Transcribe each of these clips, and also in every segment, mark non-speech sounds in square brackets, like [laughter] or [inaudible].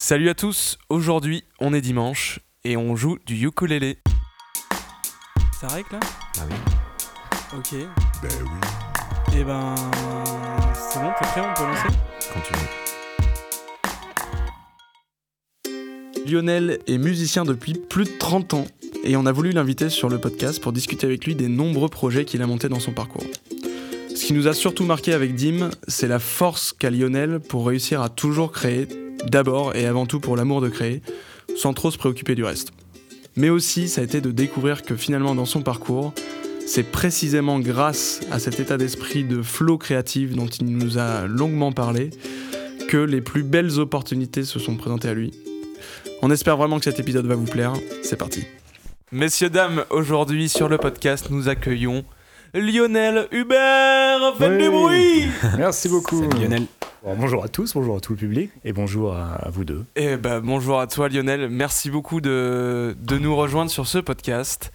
Salut à tous, aujourd'hui on est dimanche et on joue du ukulélé. Ça règle là? Ah oui. Ok. Ben oui. Et ben. C'est bon, t'es prêt, on peut lancer? Continue. Lionel est musicien depuis plus de 30 ans et on a voulu l'inviter sur le podcast pour discuter avec lui des nombreux projets qu'il a montés dans son parcours. Ce qui nous a surtout marqué avec Dim, c'est la force qu'a Lionel pour réussir à toujours créer, d'abord et avant tout pour l'amour de créer, sans trop se préoccuper du reste. Mais aussi, ça a été de découvrir que finalement dans son parcours, c'est précisément grâce à cet état d'esprit de flow créatif dont il nous a longuement parlé que les plus belles opportunités se sont présentées à lui. On espère vraiment que cet épisode va vous plaire. C'est parti. Messieurs, dames, aujourd'hui sur le podcast, nous accueillons Lionel Hubert. Faites Ouais. du bruit [laughs] Merci beaucoup. Salut Lionel. Bon, bonjour à tous, bonjour à tout le public et bonjour à, à vous deux. Eh ben, bonjour à toi Lionel, merci beaucoup de, de nous rejoindre sur ce podcast.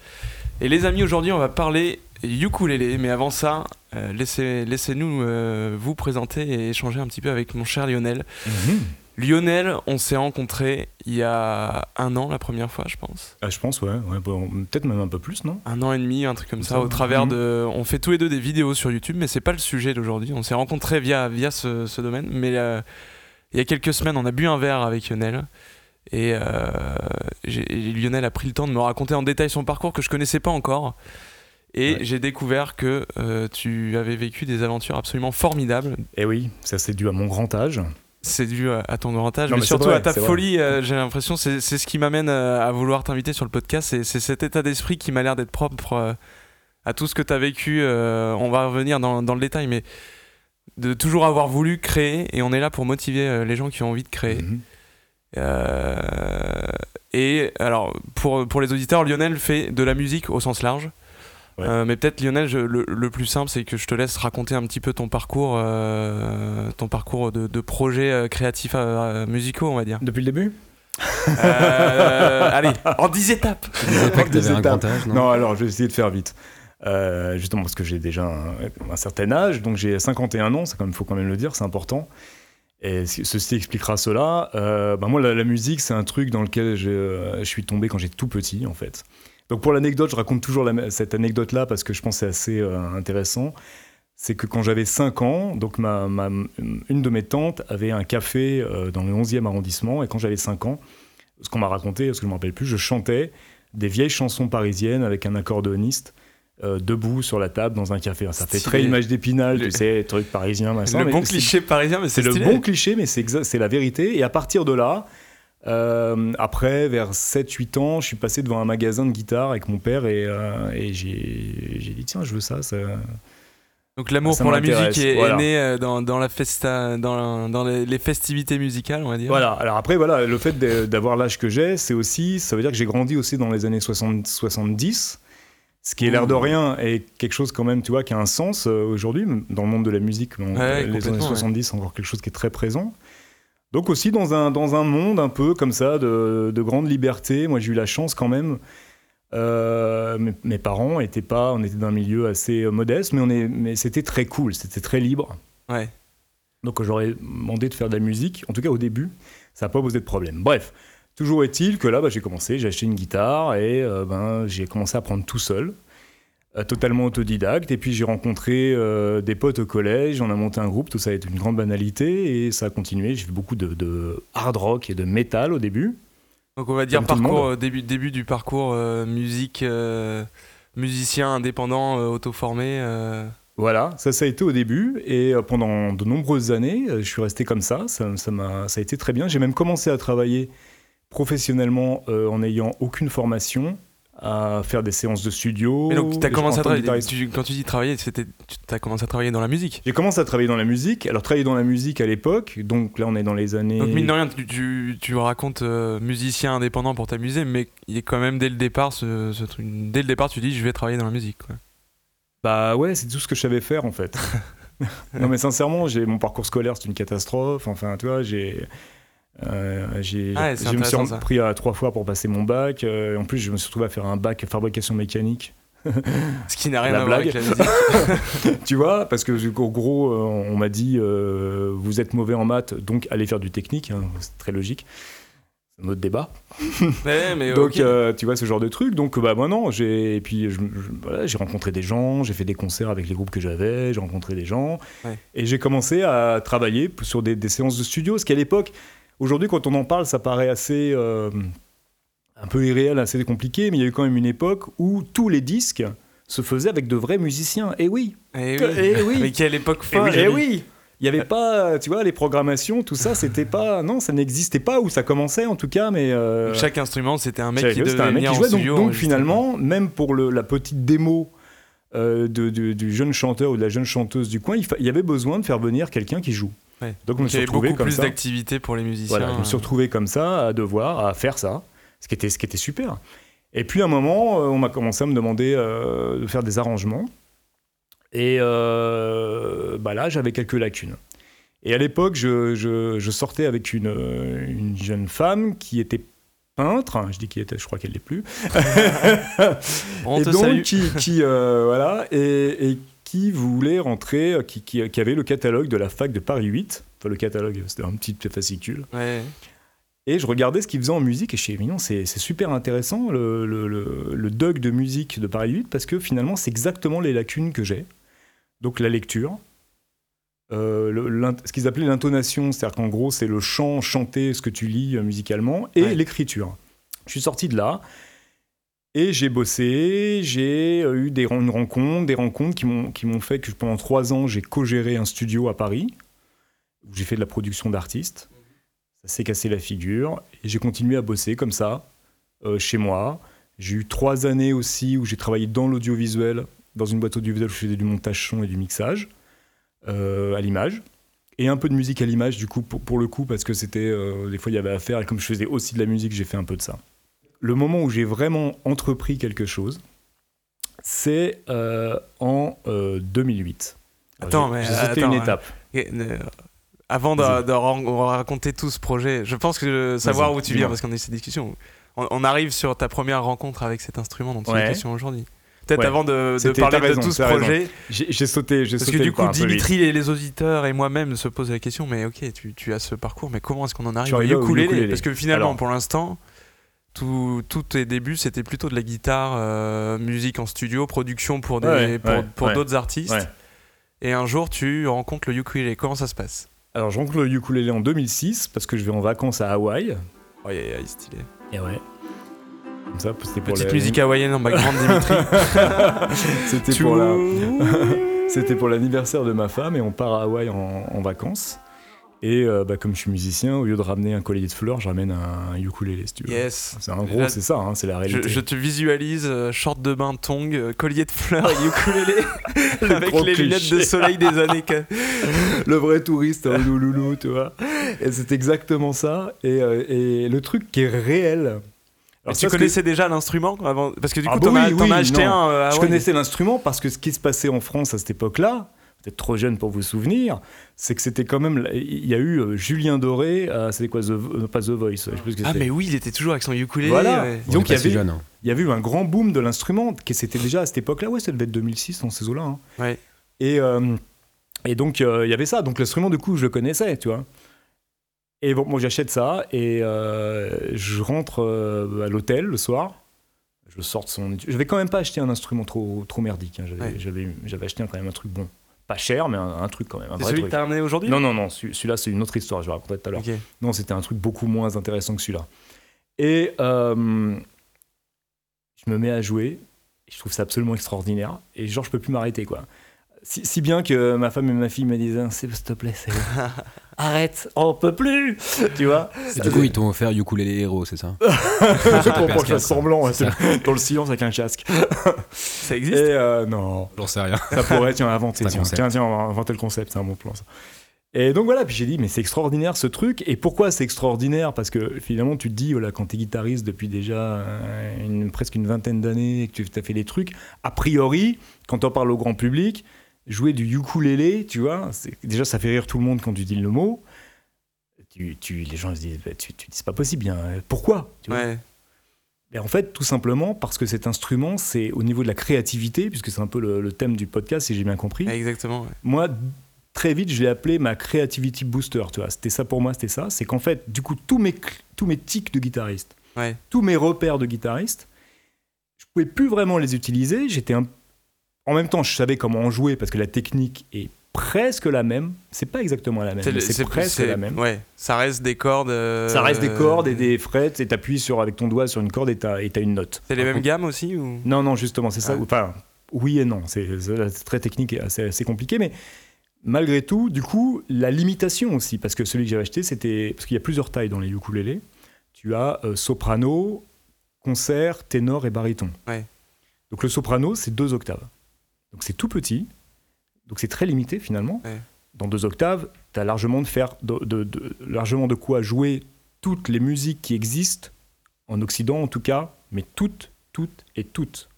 Et les amis, aujourd'hui on va parler ukulélé, mais avant ça, euh, laissez, laissez-nous euh, vous présenter et échanger un petit peu avec mon cher Lionel. Lionel, on s'est rencontrés il y a un an la première fois, je pense. Ah, je pense, ouais, ouais, bon, peut-être même un peu plus, non? Un an et demi, un truc comme ça, Ça, au travers mhm. de... On fait tous les deux des vidéos sur YouTube, mais c'est pas le sujet d'aujourd'hui. On s'est rencontrés via, via ce, ce domaine, mais euh, il y a quelques semaines, on a bu un verre avec Lionel. Et, euh, et Lionel a pris le temps de me raconter en détail son parcours que je connaissais pas encore. Et Ouais. j'ai découvert que euh, tu avais vécu des aventures absolument formidables. Eh oui, ça c'est dû à mon grand âge. C'est dû à, ton grand âge, Non, mais, surtout vrai, à ta folie. euh, j'ai l'impression, c'est c'est ce qui m'amène euh, à vouloir t'inviter sur le podcast. C'est cet état d'esprit qui m'a l'air d'être propre euh, à tout ce que tu as vécu. euh, on va revenir dans, dans le détail, mais de toujours avoir voulu créer. Et on est là pour motiver les gens qui ont envie de créer. Mhm. Et alors, pour, pour les auditeurs, Lionel fait de la musique au sens large. Ouais. Euh, mais peut-être Lionel, je- le, le plus simple, c'est que je te laisse raconter un petit peu ton parcours, euh, ton parcours de, de projets euh, créatifs euh, musicaux, on va dire. Depuis le début? Euh, [laughs] allez, en 10 étapes. Pas que un grand âge, non, Non, alors je vais essayer de faire vite. Euh, justement parce que j'ai déjà un, un certain âge, donc j'ai 51 ans, il faut quand même le dire, c'est important. Et ce- ceci expliquera cela. Euh, bah moi, la, la musique, c'est un truc dans lequel je, je suis tombé quand j'étais tout petit, en fait. Donc pour l'anecdote, je raconte toujours la- cette anecdote-là parce que je pense que c'est assez euh, intéressant. C'est que quand j'avais 5 ans, donc ma, ma- une de mes tantes avait un café euh, dans le 11e arrondissement, et quand j'avais 5 ans, ce qu'on m'a raconté, parce que je ne me rappelle plus, je chantais des vieilles chansons parisiennes avec un accordéoniste euh, debout sur la table dans un café. Ça fait très image d'épinal, Le- tu sais, truc parisien, machin. le bon cliché parisien, mais C'est le bon cliché, mais c'est la vérité. Et à partir de là, euh, après, vers 7-8 ans, je suis passé devant un magasin de guitare avec mon père et, euh, et j'ai dit, tiens, je veux ça. ça... Donc l'amour pour la musique est, est né euh, dans, dans la festa, dans, dans les, festivités musicales, on va dire. Voilà, alors après, voilà, le fait d'avoir l'âge que j'ai, c'est aussi, ça veut dire que j'ai grandi aussi dans les années 60, 70, ce qui est l'air de rien et quelque chose quand même, tu vois, qui a un sens euh, aujourd'hui, dans le monde de la musique, bon, Ouais, les années complètement, 70, c'est encore quelque chose qui est très présent. Donc aussi dans un, dans un monde un peu comme ça, de, de grande liberté, moi j'ai eu la chance quand même, euh, mes, mes parents étaient pas, on était dans un milieu assez euh, modeste, mais, on est, mais c'était très cool, c'était très libre. Ouais. Donc j'aurais demandé de faire de la musique, en tout cas au début, ça n'a pas posé de problème. Bref, toujours est-il que là, bah, j'ai commencé, j'ai acheté une guitare et euh, ben, j'ai commencé à apprendre tout seul, totalement autodidacte. Et puis j'ai rencontré euh, des potes au collège, on a monté un groupe, tout ça a été une grande banalité et ça a continué. J'ai fait beaucoup de, de hard rock et de métal au début. Donc on va dire parcours, euh, début, début du parcours euh, musique, euh, musicien indépendant, euh, auto-formé. euh. Voilà, ça, ça a été au début. Et euh, pendant de nombreuses années, euh, je suis resté comme ça. Ça, ça, m'a- ça a été très bien. J'ai même commencé à travailler professionnellement euh, en n'ayant aucune formation, à faire des séances de studio. Mais donc tu as commencé à tu- quand tu dis travailler, c'était, tu as commencé à travailler dans la musique. J'ai commencé à travailler dans la musique. Alors, travailler dans la musique à l'époque, donc là, on est dans les années. Donc mine de rien, tu, tu, tu racontes euh, musicien indépendant pour t'amuser, mais il est quand même dès le départ, ce, ce truc, dès le départ, tu dis je vais travailler dans la musique. quoi. Bah ouais, c'est tout ce que je savais faire en fait. [laughs] non mais sincèrement, j'ai mon parcours scolaire, c'est une catastrophe. Enfin, tu vois, j'ai euh, j'ai Ah je me suis intéressant, ça. pris à trois fois pour passer mon bac. Euh, en plus, je me suis retrouvé à faire un bac fabrication mécanique. [laughs] Ce qui n'a rien La à voir avec la musique. [laughs] tu vois, parce que en gros, euh, on m'a dit euh, vous êtes mauvais en maths, donc allez faire du technique. hein, c'est très logique. C'est un autre débat. Ouais, mais [laughs] Donc, tu vois, ce genre de truc. Donc, bah, moi, non. J'ai, et puis, voilà, j'ai rencontré des gens, j'ai fait des concerts avec les groupes que j'avais, j'ai rencontré des gens. Ouais. Et j'ai commencé à travailler sur des, des séances de studio. Ce qu'à l'époque, aujourd'hui, quand on en parle, ça paraît assez. euh, un peu irréel, assez compliqué, mais il y a eu quand même une époque où tous les disques se faisaient avec de vrais musiciens. Et oui, Eh oui. eh oui. [laughs] Mais quelle époque et folle. oui, eh oui. Il n'y avait pas, tu vois, les programmations, tout ça, c'était pas, non, ça n'existait pas, ou ça commençait en tout cas, mais euh, Chaque instrument, c'était un mec qui devait un mec venir qui en jouait. Donc, enregistrer. finalement, même pour le- la petite démo euh, de- de- du jeune chanteur ou de la jeune chanteuse du coin, il y avait besoin de faire venir quelqu'un qui joue. Ouais. Donc je me suis beaucoup comme plus ça. d'activités pour les musiciens. Voilà, je me suis euh. retrouvé comme ça à devoir, à faire ça, ce qui était, ce qui était super. Et puis à un moment, euh, on m'a commencé à me demander euh, de faire des arrangements. Et euh, bah là, j'avais quelques lacunes. Et à l'époque, je, je- je sortais avec une, une jeune femme qui était peintre. Je dis qu'il était, je crois qu'elle l'est plus. [laughs] [laughs] On et te donc, salue. qui, qui, euh, voilà, et, et qui voulait rentrer, euh, qui, qui- qui avait le catalogue de la fac de Paris 8. Enfin, le catalogue, c'était un petit fascicule. Ouais. Et je regardais ce qu'il faisait en musique et je me suis dit, non, c'est super intéressant le, le, le, le Doug de musique de Paris 8 parce que finalement, c'est exactement les lacunes que j'ai. Donc la lecture, euh, le- ce qu'ils appelaient l'intonation, c'est-à-dire qu'en gros, c'est le chant, chanter ce que tu lis euh, musicalement, et Ouais. l'écriture. Je suis sorti de là et j'ai bossé, j'ai euh, eu des, une rencontre, des rencontres qui m'ont fait que pendant trois ans, j'ai co-géré un studio à Paris où j'ai fait de la production d'artistes. Ça s'est cassé la figure et j'ai continué à bosser comme ça euh, chez moi. J'ai eu trois années aussi où j'ai travaillé dans l'audiovisuel, dans une boîte audiovisuelle où je faisais du montage son et du mixage euh, à l'image. Et un peu de musique à l'image, du coup, pour, le coup, parce que c'était. des fois, il y avait à faire, et comme je faisais aussi de la musique, j'ai fait un peu de ça. Le moment où j'ai vraiment entrepris quelque chose, c'est euh, en euh, 2008. Attends, mais j'ai sauté attends, une ouais. étape. Et, euh, avant de, raconter tout ce projet, je pense que savoir où tu viens, parce qu'on a eu cette discussion. On, on arrive sur ta première rencontre avec cet instrument dont est Ouais. question aujourd'hui. Peut-être Ouais. avant de, de C'était- parler raison, de tout ce projet, J'ai j'ai sauté, j'ai parce sauté que du coup. Dimitri et les auditeurs et moi-même se posent la question, mais ok, tu, tu as ce parcours, mais comment est-ce qu'on en arrive au ukulélé ukulélé. Parce que finalement, Alors. pour l'instant, tous tes débuts, c'était plutôt de la guitare, euh, musique en studio, production pour des- Ouais, pour, ouais, pour ouais. d'autres artistes. Et un jour, tu rencontres le ukulélé. Comment ça se passe? Alors, je rencontre le ukulélé en 2006 parce que je vais en vacances à Hawaï. Oh, yeah, yeah, stylé. Et ouais. Comme ça, c'était pour Petite la- musique hawaïenne en background, Dimitri. [laughs] C'était pour la- [laughs] C'était pour l'anniversaire de ma femme et on part à Hawaï en, en vacances. Et euh, bah, comme je suis musicien, au lieu de ramener un collier de fleurs, je ramène un ukulélé, si tu veux. Yes. C'est en gros, c'est ça, hein, c'est la réalité. je te visualise, euh, short de bain, tongs, euh, collier de fleurs et ukulélé [laughs] avec les lunettes de soleil des années. [laughs] le vrai touriste, un louloulou, tu vois. Et c'est exactement ça. Et, euh, et le truc qui est réel. Alors, tu que- connaissais déjà l'instrument avant? Parce que du coup, Ah bah t'en as, oui, t'en oui, as acheté non. un. euh, Je connaissais l'instrument parce que ce qui se passait en France à cette époque-là, peut-être trop jeune pour vous souvenir, c'est que c'était quand même. Il y a eu euh, Julien Doré, à- c'était quoi The, euh, Pas The Voice, je sais plus ce que Ah, c'est. mais oui, il était toujours avec son ukulélé. Voilà. ouais. Donc, il y, avait, jeune. hein. il y avait eu un grand boom de l'instrument, qui c'était déjà à cette époque-là, ouais, ça devait être 2006 dans ces eaux-là. hein. Ouais. Et, euh, et donc, euh, il y avait ça. Donc, l'instrument, du coup, je le connaissais, tu vois. Et bon, moi, j'achète ça et euh, je rentre euh, à l'hôtel le soir. Je sors de son. Je vais quand même pas acheter un instrument trop, trop merdique. hein. J'avais, Ouais. j'avais, j'avais acheté quand même un truc bon. Pas cher, mais un, un truc quand même. C'est celui que truc. t'as ramené aujourd'hui? Non, non, non. celui- Celui-là, c'est une autre histoire. Je vais raconter tout à l'heure. Non, c'était un truc beaucoup moins intéressant que celui-là. Et euh, je me mets à jouer. Je trouve ça absolument extraordinaire. Et genre, je peux plus m'arrêter, quoi. Si, si bien que ma femme et ma fille me disent Ah, C'est- S'il te plaît, c'est. [laughs] Arrête, on peut plus Tu vois Et du coup, ils t'ont offert Ukulele Hero, c'est ça? [laughs] C'est pour que je fasse semblant, dans le silence avec un casque. [laughs] Ça Et existe euh, non, J'en sais rien. ça pourrait, tiens, inventer. C'est un Tiens, tiens, tiens, on va inventer le concept, c'est un bon plan ça. Et donc voilà, puis j'ai dit, mais c'est extraordinaire ce truc. Et pourquoi c'est extraordinaire? Parce que finalement, tu te dis, voilà, quand tu es guitariste depuis déjà euh, une, presque une vingtaine d'années et que tu as fait des trucs, a priori, quand on parle au grand public, jouer du ukulélé, tu vois, déjà ça fait rire tout le monde quand tu dis le mot. Tu, tu- les gens se disent, bah, tu, tu dis, c'est pas possible. Pourquoi tu vois? Ouais. Et en fait, tout simplement parce que cet instrument, c'est au niveau de la créativité, puisque c'est un peu le, le thème du podcast, si j'ai bien compris. Exactement. ouais. Moi, très vite, je l'ai appelé ma creativity booster. Tu vois, c'était ça pour moi, c'était ça. C'est qu'en fait, du coup, tous mes tous mes tics de guitariste, Ouais. tous mes repères de guitariste, je pouvais plus vraiment les utiliser. J'étais un... en même temps, je savais comment en jouer parce que la technique est presque la même. C'est pas exactement la même, C'est mais le- c'est presque c'est- la même. Ouais, ça reste des cordes. euh, Ça reste des cordes et des frettes et t'appuies sur avec ton doigt sur une corde et t'as et t'as une note. C'est les mêmes gammes aussi ou? Non, non, justement, c'est ça. Ah. Enfin, oui et non. C'est c'est- c'est très technique et assez, assez compliqué, mais malgré tout, du coup, la limitation aussi, parce que celui que j'avais acheté, c'était parce qu'il y a plusieurs tailles dans les ukulélés. Tu as euh, soprano, concert, ténor et baryton. Ouais. Donc le soprano, c'est deux octaves. Donc c'est tout petit. Donc c'est très limité finalement. Ouais. Dans deux octaves, tu as largement de faire de, de- de- largement de quoi jouer toutes les musiques qui existent en Occident en tout cas, mais toutes, toutes et toutes.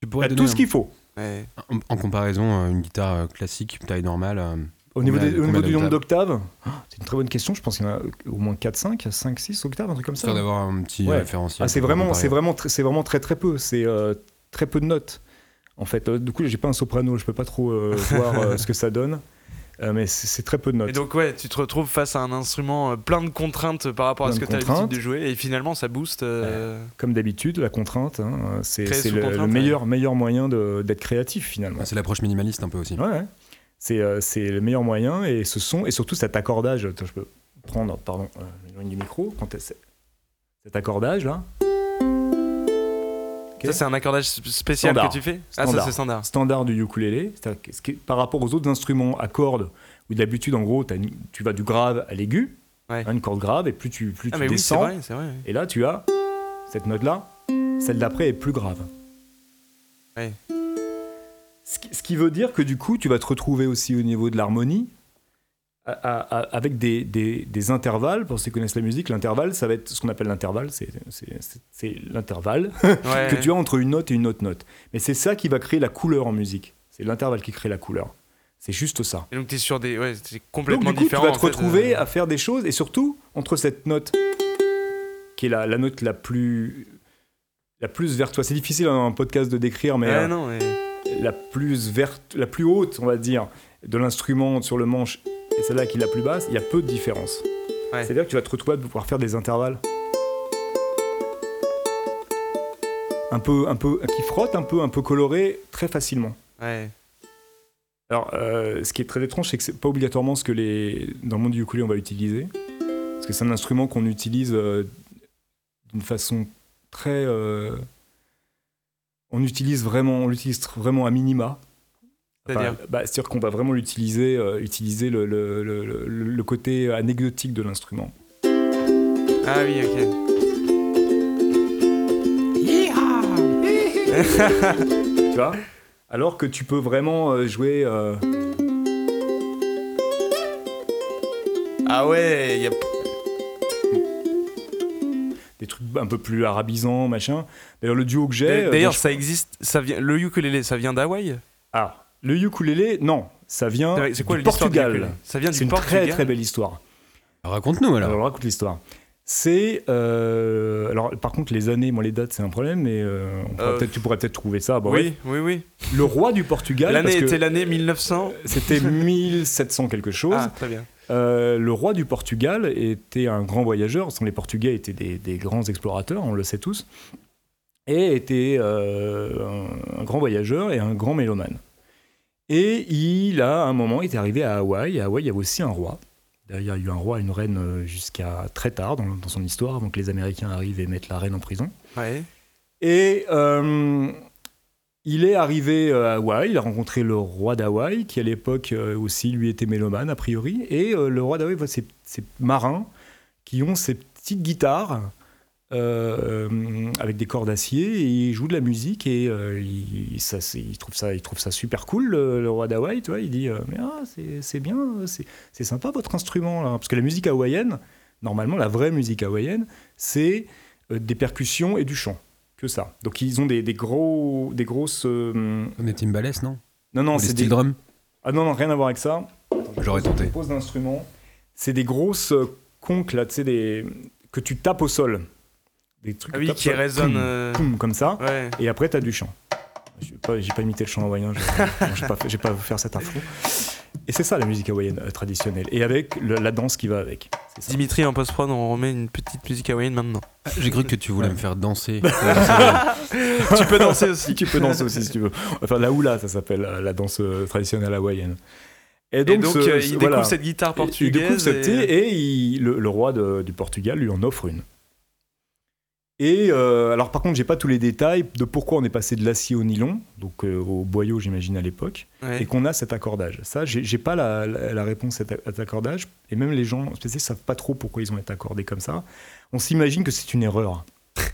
Tu T'as pourrais tout ce qu'il faut. Ouais. en, en comparaison, euh, une guitare euh, classique, taille normale. euh, Au niveau, Combien- des- au combien niveau du nombre d'octaves ah, c'est une très bonne question. Je pense qu'il y en a au moins 4, 5, 5, 6 octaves, un truc comme ça. D'avoir un petit Ouais. référentiel. Ah, c'est vraiment, c'est vraiment, c'est vraiment très très peu. C'est euh, très peu de notes. En fait, Euh, du coup, j'ai pas un soprano, je peux pas trop euh, [laughs] voir euh, ce que ça donne. Euh, mais c'est très peu de notes. Et donc ouais, tu te retrouves face à un instrument euh, plein de contraintes par rapport à ce que tu as l'habitude de jouer et finalement ça booste. euh, Comme d'habitude, la contrainte, hein, c'est le, contrainte, le meilleur, meilleur moyen d'être créatif finalement. Ah, C'est l'approche minimaliste un peu aussi. Ouais, ouais. C'est euh, c'est le meilleur moyen et ce son et surtout cet accordage. Attends, je peux prendre, pardon, euh, du micro. Quand cet accordage là, Ça c'est un accordage spécial Standard. que tu fais? Ah ça Standard. c'est standard. standard du ukulélé, c'est-à-dire que ce qui est- par rapport aux autres instruments à cordes, où d'habitude en gros une- tu vas du grave à l'aigu, Ouais. hein, une corde grave, et plus tu, plus Ah tu mais oui descends, vrai, vrai. et là tu as cette note-là, celle d'après est plus grave. Ouais. Ce qui veut dire que du coup tu vas te retrouver aussi au niveau de l'harmonie, à- à- à- avec des, des- des intervalles, pour ceux qui connaissent la musique, l'intervalle ça va être ce qu'on appelle l'intervalle, c'est- l'intervalle [laughs] Ouais. que tu as entre une note et une autre note. Mais c'est ça qui va créer la couleur en musique. C'est l'intervalle qui crée la couleur. C'est juste ça. Et donc t'es sur des ouais, c'est Donc complètement du coup, différent. tu vas te retrouver euh, à faire des choses et surtout entre cette note qui est la, la note la plus la plus vers toi. C'est difficile dans un podcast de décrire, mais euh, non, mais... la plus verte, la plus haute, on va dire, de l'instrument sur le manche et celle-là qui est la plus basse, il y a peu de différence. Ouais. C'est-à-dire que tu vas te retrouver à pouvoir faire des intervalles un peu, un peu, qui frottent un peu, un peu colorés très facilement. Ouais. Alors, euh, ce qui est très étrange, c'est que c'est pas obligatoirement ce que les dans le monde du ukulélé on va utiliser, parce que c'est un instrument qu'on utilise euh, d'une façon très, euh, on utilise vraiment, on l'utilise vraiment à minima. Enfin, C'est-à-dire bah, qu'on va vraiment euh, utiliser le, le- le- le- le côté anecdotique de l'instrument. Ah oui, ok. [laughs] tu vois? Alors que tu peux vraiment euh, jouer. euh, Ah ouais, il y a des trucs un peu plus arabisants, machin. D'ailleurs, le duo que j'ai. euh, D'ailleurs, je- ça existe, ça vient le ukulélé, ça vient d'Hawaï? Ah, le ukulélé, non, ça vient C'est quoi du l'histoire du Portugal. ukulélé Ça vient C'est du une Portugal. très très belle histoire. Raconte-nous alors. Alors, je raconte l'histoire. C'est euh, alors par contre les années, moi les dates c'est un problème, mais euh, on pourra Euh, peut-être tu pourrais peut-être trouver ça. Bon, Oui, oui, oui. Le roi du Portugal, L'année parce que était l'année 1900. c'était [laughs] 1700 quelque chose. Ah, très bien. Euh, le roi du Portugal était un grand voyageur. Sans les Portugais étaient des, des grands explorateurs, on le sait tous, et était euh, un, un grand voyageur et un grand mélomane. Et il a, à un moment, était arrivé à Hawaï. À Hawaï, il y avait aussi un roi. D'ailleurs, il y a eu un roi et une reine euh, jusqu'à très tard dans, dans son histoire, avant que les Américains arrivent et mettent la reine en prison. Ouais. Et euh, il est arrivé euh, à Hawaï, il a rencontré le roi d'Hawaï, qui à l'époque aussi lui était mélomane a priori. Et euh, le roi d'Hawaï voit ces, ces marins qui ont ces petites guitares euh, avec des cordes d'acier et ils jouent de la musique et euh, il, ça, il trouve ça, il trouve ça super cool, le, le roi d'Hawaï. Tu vois, il dit euh, Mais ah, c'est, bien, c'est, sympa votre instrument là. Parce que la musique hawaïenne, normalement, la vraie musique hawaïenne, c'est euh, des percussions et du chant que ça. Donc ils ont des, des gros, des grosses. euh, Des timbales, non? Non non, c'est des. drum Ah non non, rien à voir avec ça. J'aurais tenté. Pose d'instruments. C'est des grosses euh, conques là, tu sais des que tu tapes au sol. Des trucs Ah oui, qui ça, résonne. poum, euh, comme ça. Ouais. Et après, t'as du chant. J'ai pas, j'ai pas imité le chant hawaïen, j'ai pas, fait- pas faire cette info. Et c'est ça la musique hawaïenne euh, traditionnelle. Et avec le- la danse qui va avec. Dimitri en post-prod, on remet une petite musique hawaïenne maintenant. J'ai cru que tu voulais me faire danser. [laughs] tu peux danser aussi. tu peux danser aussi si tu veux. Enfin, la hula, ça s'appelle euh, la danse euh, traditionnelle hawaïenne. Et donc, ce- euh, ce- il voilà. découvre cette guitare portugaise. Il découvre cette et- thé et il- le, le roi de- du Portugal lui en offre une. Et euh, alors par contre, j'ai pas tous les détails de pourquoi on est passé de l'acier au nylon, donc euh, au boyau j'imagine à l'époque, Ouais. et qu'on a cet accordage. Ça, j'ai pas la, la- la réponse à cet- accordage, et même les gens spécialistes savent pas trop pourquoi ils ont été accordés comme ça. On s'imagine que c'est une erreur. [laughs]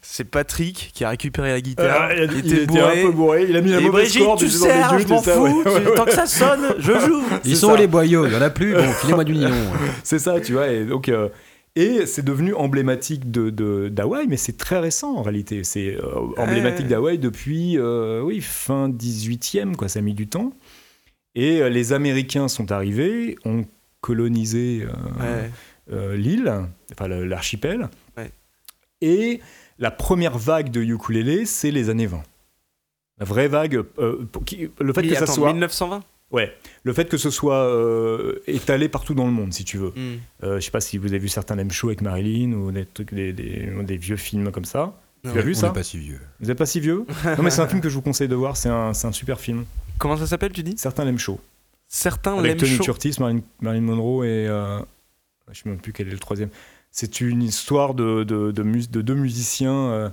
C'est Patrick qui a récupéré la guitare. Euh, il, il il était était un bourré. peu bourré, il a mis la mauvaise Brigitte, corde. tu les je m'en fous. ouais, ouais, tu- ouais. Tant que ça sonne, je joue. Ils sont ça. les boyaux Il y en a plus Bon, filez-moi du nylon. [laughs] C'est ça, tu vois. Et donc, euh, et c'est devenu emblématique de, d'Hawaï, mais c'est très récent en réalité. C'est euh, emblématique Ouais. d'Hawaï depuis, euh, oui, fin 18e, quoi. Ça a mis du temps. Et euh, les Américains sont arrivés, ont colonisé euh, Ouais. euh, l'île, enfin l'archipel. Ouais. Et la première vague de ukulélé, c'est les années 20. La vraie vague, euh, qui- le fait Mais que ça attends, soit, 1920 ouais, le fait que ce soit euh, étalé partout dans le monde, si tu veux. Hmm. Euh, je sais pas si vous avez vu certains Lem Show avec Marilyn ou des trucs, des, des- des vieux films comme ça. Non. Tu as vu On ça n'est pas si vieux. Vous n'êtes pas si vieux? [laughs] Non mais c'est un film que je vous conseille de voir. C'est un, super film. Comment ça s'appelle, tu dis? Certains Lem Show Certains avec l'aiment Tony chaud. Curtis, Marilyn, Marilyn Monroe et euh, je sais même plus quel est le troisième. C'est une histoire de, de, de mus- de deux musiciens euh,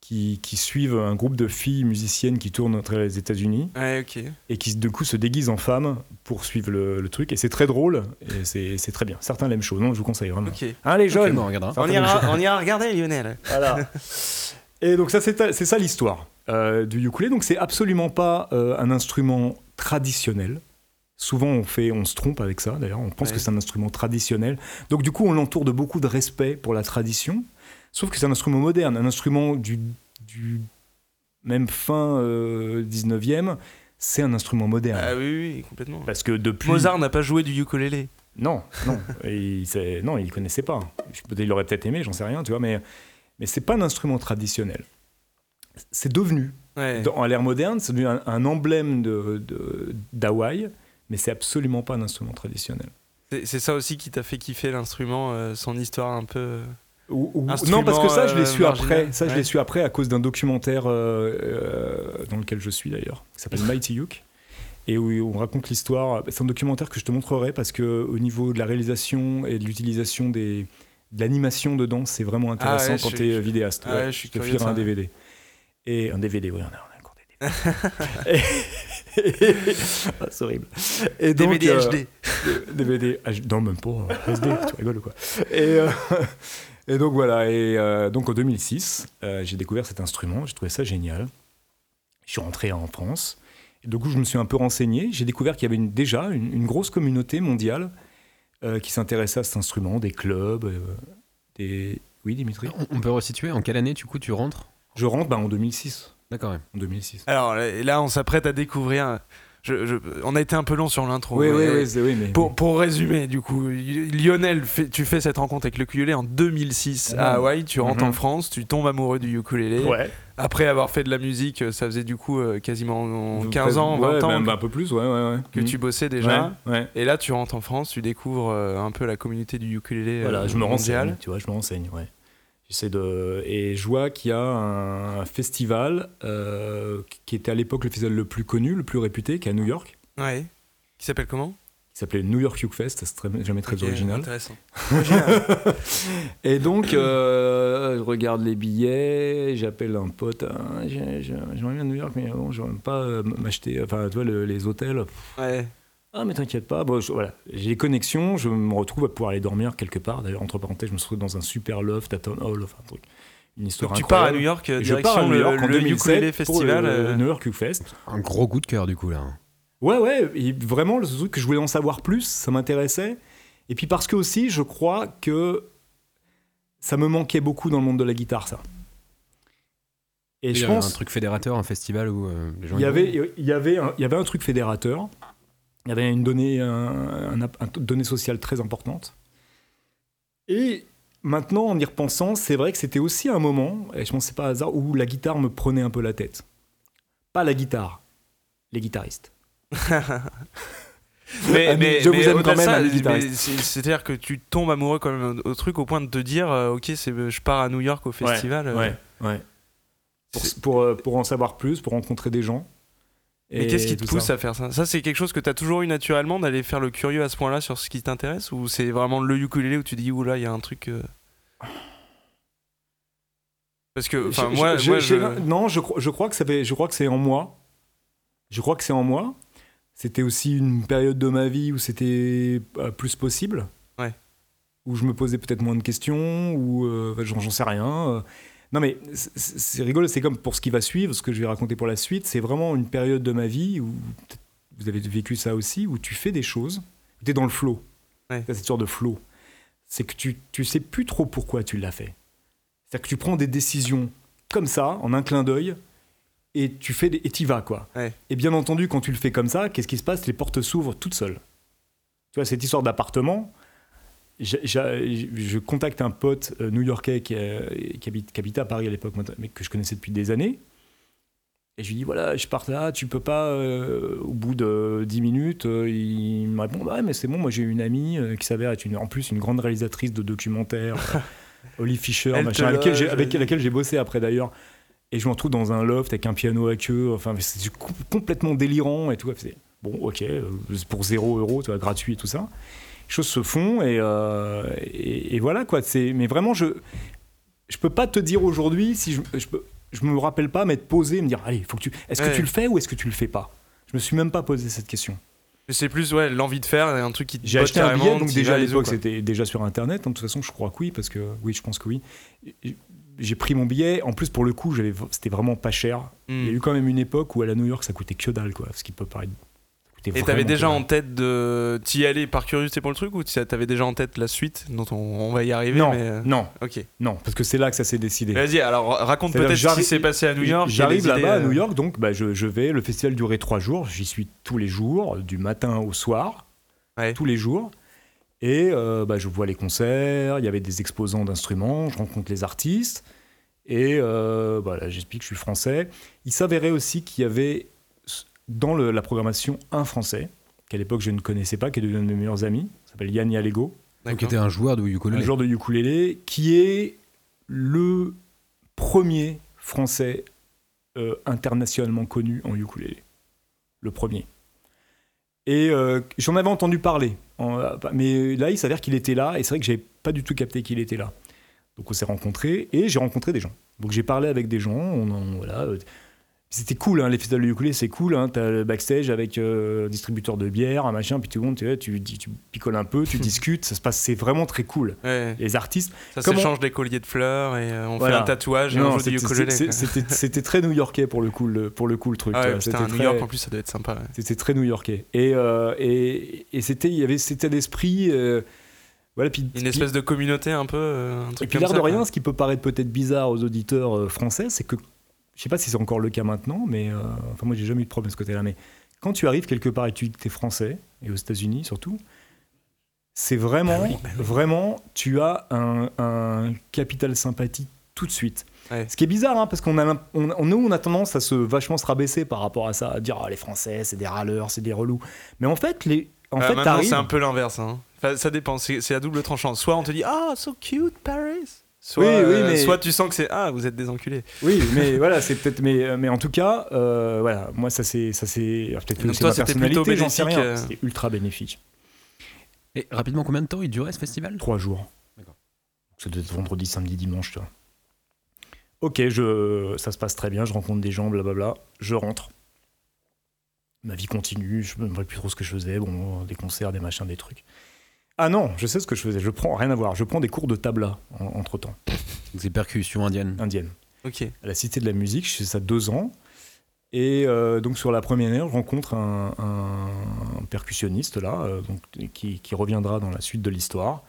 qui, qui suivent un groupe de filles musiciennes qui tournent entre les États-Unis Ouais, et qui du coup se déguisent en femmes pour suivre le, le truc. Et c'est très drôle et c'est c'est très bien. Certains Lem Show. Non, je vous conseille vraiment. Ok. Hein, les jeunes bon, on regardera. On ira, on ira regarder, Lionel. Voilà. [laughs] Et donc ça, c'est c'est ça l'histoire euh, du ukulélé. Donc c'est absolument pas euh, un instrument traditionnel. Souvent on fait, on se trompe avec ça. D'ailleurs, on pense Ouais. que c'est un instrument traditionnel. Donc du coup, on l'entoure de beaucoup de respect pour la tradition. Sauf que c'est un instrument moderne, un instrument du, du même fin euh, 19e. C'est un instrument moderne. Ah oui, oui, complètement. Parce que depuis Mozart n'a pas joué du ukulélé. non, non, [laughs] il, non, il connaissait pas. Il aurait peut-être aimé, j'en sais rien, tu vois, mais mais c'est pas un instrument traditionnel. C'est devenu, Ouais. dans, à l'ère moderne, c'est devenu un, un emblème de, de- d'Hawaï, mais c'est absolument pas un instrument traditionnel. C'est c'est ça aussi qui t'a fait kiffer l'instrument, euh, son histoire un peu. Ou- ou- Instrument, non, parce que ça, je l'ai euh, su marginal. après. Ça, je l'ai su après à cause d'un documentaire euh, euh, dans lequel je suis d'ailleurs, qui s'appelle [laughs] Mighty Uke. Et où on raconte l'histoire. C'est un documentaire que je te montrerai parce que au niveau de la réalisation et de l'utilisation des, de l'animation dedans, c'est vraiment intéressant Ah ouais, quand je tu es vidéaste. Ah ouais, je suis te curieux de filerai un. DVD. Et un DVD, oui, on a, on a encore des DVD. [laughs] Et- [laughs] Ah, c'est horrible. Et donc, DVD euh, HD. DVD, H- non même pas SD, tu rigoles ou quoi. Et, euh, et donc voilà, et euh, donc en 2006, euh, j'ai découvert cet instrument, j'ai trouvé ça génial. Je suis rentré en France, et du coup je me suis un peu renseigné, j'ai découvert qu'il y avait une- déjà une, une grosse communauté mondiale euh, qui s'intéressait à cet instrument, des clubs, euh, des... Oui Dimitri? On, on peut resituer en quelle année, du coup, tu rentres? Je rentre bah, en 2006. D'accord, ouais. En 2006. Alors là, on s'apprête à découvrir. Je- je- on a été un peu long sur l'intro. oui, oui, oui, c'est- oui, mais... Pour, pour résumer, du coup, Lionel, fait- tu fais cette rencontre avec le ukulélé en 2006 à Mhm. Hawaï. Tu rentres Mhm. en France, tu tombes amoureux du ukulélé. Ouais. Après avoir fait de la musique, ça faisait du coup euh, quasiment 15 ans, 20 Ouais, ans même que, un peu plus, ouais, ouais, ouais. que Mhm. tu bossais déjà. Ouais, ouais. Et là, tu rentres en France, tu découvres euh, un peu la communauté du ukulélé Voilà, euh, je me mondial. renseigne, tu vois, je me renseigne, ouais. J'essaie de... Et je vois qu'il y a un festival euh, qui était à l'époque le festival le plus connu, le plus réputé, qui est à New York, Ouais. Qui s'appelle comment? Qui s'appelait New York Uke Fest, c'est très- jamais très original. Intéressant. [laughs] Et donc, euh, je regarde les billets, j'appelle un pote, j'ai- j'aimerais bien New York, mais bon, je pas euh, m'acheter, enfin, tu vois, le- les hôtels. Ouais. Ah, mais t'inquiète pas, bon, je- voilà, j'ai les connexions, je me retrouve à pouvoir aller dormir quelque part. D'ailleurs, entre parenthèses, je me retrouve dans un super loft à Town Hall, enfin, un truc, une histoire Donc tu pars à. New York, euh, Et je pars à direction New York le, en le 2007 ukulélé pour le, euh, New York Uke Fest. Un gros coup de cœur, du coup, là. Ouais, ouais, et vraiment, le truc que je voulais en savoir plus, ça m'intéressait. Et puis parce que aussi, je crois que ça me manquait beaucoup dans le monde de la guitare, ça. Et Il y je avait pense un truc fédérateur, un festival où euh, les gens. il y avait, il y avait, un, il y avait un truc fédérateur. Il y avait une donnée, un, un- un- donnée sociale très importante. Et maintenant, en y repensant, c'est vrai que c'était aussi un moment, et je pense que c'est pas hasard, où la guitare me prenait un peu la tête. Pas la guitare, les guitaristes. [laughs] Mais, mais, je mais vous aime au-delà quand même, mais C'est-à-dire que tu tombes amoureux quand même au, truc au point de te dire, euh, ok, je pars à New York au festival. euh, Ouais, ouais. Pour, c'est- pour, euh, pour en savoir plus, pour rencontrer des gens. Mais Et qu'est-ce qui te pousse ça. à faire ça? Ça, c'est quelque chose que tu as toujours eu naturellement d'aller faire le curieux à ce point-là sur ce qui t'intéresse? Ou c'est vraiment le ukulélé où tu dis, oula, il y a un truc. euh, Parce que, enfin, Je- moi, je- moi, j'ai- je- non, je, crois- je crois que ça fait, je crois que c'est en moi. Je crois que c'est en moi. C'était aussi une période de ma vie où c'était euh, plus possible. Ouais. Où je me posais peut-être moins de questions, ou euh, j'en sais rien. euh. Non mais c'est- rigolo, c'est comme pour ce qui va suivre, ce que je vais raconter pour la suite, c'est vraiment une période de ma vie où vous avez vécu ça aussi, où tu fais des choses, tu es dans le flow. Ouais. Cette sorte de flow. C'est que tu, tu sais plus trop pourquoi tu l'as fait. C'est-à-dire que tu prends des décisions comme ça, en un clin d'œil, et tu fais des, et t'y vas quoi. Ouais. Et bien entendu, quand tu le fais comme ça, qu'est-ce qui se passe? Les portes s'ouvrent toutes seules. Tu vois, cette histoire d'appartement, je contacte un pote euh, new-yorkais qui, euh, qui habite, qui habitait à Paris à l'époque, mais que je connaissais depuis des années. Et je lui dis voilà, je pars là, tu peux pas, euh, au bout de 10 minutes, euh, il me répond ouais, mais c'est bon, moi j'ai une amie euh, qui s'avère être une, en plus une grande réalisatrice de documentaires, [laughs] Olive Fisher, Elle machin, te avec, laquelle j'ai- loge, avec vas-y. laquelle j'ai bossé après d'ailleurs. Et je me retrouve dans un loft avec un piano à queue, enfin, c'est com- complètement délirant et tout. C'est- Bon, ok, pour 0 euros, tu vois, gratuit et tout ça. Choses se font et, euh, et, et voilà quoi. C'est, mais vraiment, je je peux pas te dire aujourd'hui si je, je, peux, je me rappelle pas m'être posé et me dire allez, faut que tu, est-ce que tu le fais ou est-ce que tu le fais pas? Je me suis même pas posé cette question. c'est plus ouais, l'envie de faire un truc qui te J'ai acheté un billet, donc déjà à l'époque c'était déjà sur internet. hein, De toute façon, je crois que oui, parce que oui, je pense que oui. J'ai pris mon billet. En plus, pour le coup, c'était vraiment pas cher. Il y a Hmm. eu quand même une époque où à la New York, ça coûtait que dalle, quoi. Ce qui peut paraître. Et t'avais déjà en tête de t'y aller par curiosité pour le truc ou t'avais déjà en tête la suite dont on, on va y arriver Non, mais euh, non, ok non, parce que c'est là que ça s'est décidé. vas-y alors raconte peut-être ce qui s'est passé à New York J'arrive là-bas à euh, New York, donc bah, je, je vais. Le festival durait trois jours. J'y suis tous les jours, du matin au soir, Ouais. tous les jours. Et euh, bah, je vois les concerts. Il y avait des exposants d'instruments. Je rencontre les artistes. Et euh, voilà, j'explique que je suis français. Il s'avérait aussi qu'il y avait dans le- la programmation un français qu'à l'époque je ne connaissais pas, qui est devenu un de mes meilleurs amis. S'appelle Yann Yalego qui était un joueur de un ukulélé. joueur de ukulélé, qui est le premier français euh, internationalement connu en ukulélé. Le premier. Et euh, j'en avais entendu parler. en- mais là, il s'avère qu'il était là, et c'est vrai que j'avais pas du tout capté qu'il était là. Donc on s'est rencontrés, et j'ai rencontré des gens. Donc j'ai parlé avec des gens, on, en- voilà. C'était cool, hein, les festivals de ukulélé, c'est cool. Hein, T'as le backstage avec euh, un distributeur de bière, un machin, puis tout le monde, tu, picoles un peu, tu [laughs] discutes, ça se passe, c'est vraiment très cool. Ouais. Les artistes, ça comment- s'échange des colliers de fleurs et euh, on Voilà. fait un tatouage et Non, on joue du c'était- ukulélé. C'était [laughs] très new-yorkais pour le coup, le, pour le coup, le truc. ah ouais, putain, c'était New très- York en plus ça doit être sympa ouais. C'était très new-yorkais. Et, euh, et, et c'était, il y avait cet état d'esprit. euh, voilà, puis, une espèce de communauté un peu Et puis l'air de rien, ce qui peut paraître peut-être bizarre aux auditeurs français, c'est que, je sais pas si c'est encore le cas maintenant, mais euh, enfin moi j'ai jamais eu de problème de ce côté-là, mais quand tu arrives quelque part et tu dis que tu es français, et aux États-Unis surtout, c'est vraiment, Bah oui, bah oui. vraiment, tu as un, un capital sympathie tout de suite. Ouais. Ce qui est bizarre, hein, parce qu'on a, l'imp- on, on- nous, on a tendance à se vachement se rabaisser par rapport à ça, à dire ah, les Français, c'est des râleurs, c'est des relous. Mais en fait, les, en Euh, fait, c'est un peu l'inverse hein. Enfin, ça dépend c'est à double tranchant soit on te dit ah so cute Paris soit, Oui, oui, euh, mais- soit tu sens que c'est ah vous êtes des enculés Oui, mais [laughs] voilà, c'est peut-être, mais, mais en tout cas, euh, voilà, moi ça c'est, ça c'est, alors, peut-être que c'est ma personnalité, j'en sais rien. euh. C'était ultra bénéfique. Et rapidement, combien de temps il durait ce festival? Trois jours. D'accord. Ça doit être vendredi, samedi, dimanche, tu vois. Ok, je, ça se passe très bien, je rencontre des gens, blablabla, je rentre. Ma vie continue, je me rappelle plus trop ce que je faisais, bon, des concerts, des machins, des trucs. Ah non, je sais ce que je faisais, je prends, rien à voir, je prends des cours de tabla entre temps, Donc, C'est percussions indiennes. indienne. ok à la Cité de la Musique. Je fais ça deux ans. Et euh, donc sur la première année, je rencontre un, un percussionniste là, euh, donc, qui, qui reviendra dans la suite de l'histoire.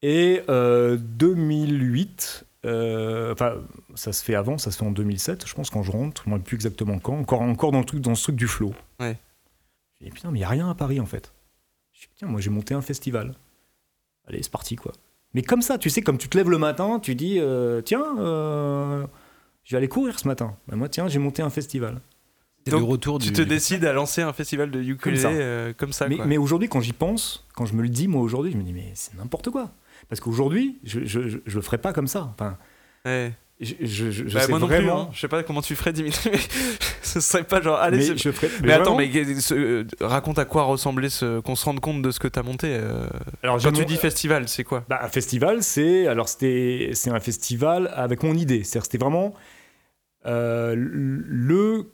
Et euh, 2008, euh, enfin ça se fait avant, ça se fait en 2007, je pense quand je rentre, je ne sais plus exactement quand, encore, encore dans, le truc, dans ce truc du flow. Ouais. Je dis putain mais il n'y a rien à Paris en fait. Je dis putain moi j'ai monté un festival. Allez c'est parti quoi. Mais comme ça, tu sais, comme tu te lèves le matin, tu dis euh, tiens, euh, je vais aller courir ce matin. Bah, moi, tiens, j'ai monté un festival. Donc, le retour Tu du. te décides à lancer un festival de ukulélé ça. euh, comme ça. mais aujourd'hui, quand j'y pense, quand je me le dis, moi aujourd'hui, je me dis mais c'est n'importe quoi. Parce qu'aujourd'hui, je, je, je, je le ferais pas comme ça. Enfin, Ouais. Je, je, Bah, sais moi non plus, hein. je sais pas comment tu ferais Dimitri, mais [laughs] ce serait pas genre allez. mais c'est- je ferais- Mais, attends, vraiment. mais ce- euh, raconte à quoi ressemblait ce qu'on se rende compte de ce que t'as monté. euh, Alors, Quand tu mon- dis festival, c'est quoi? Bah, un festival, c'est alors c'était c'est un festival avec mon idée. C'est-à-dire c'était vraiment euh, le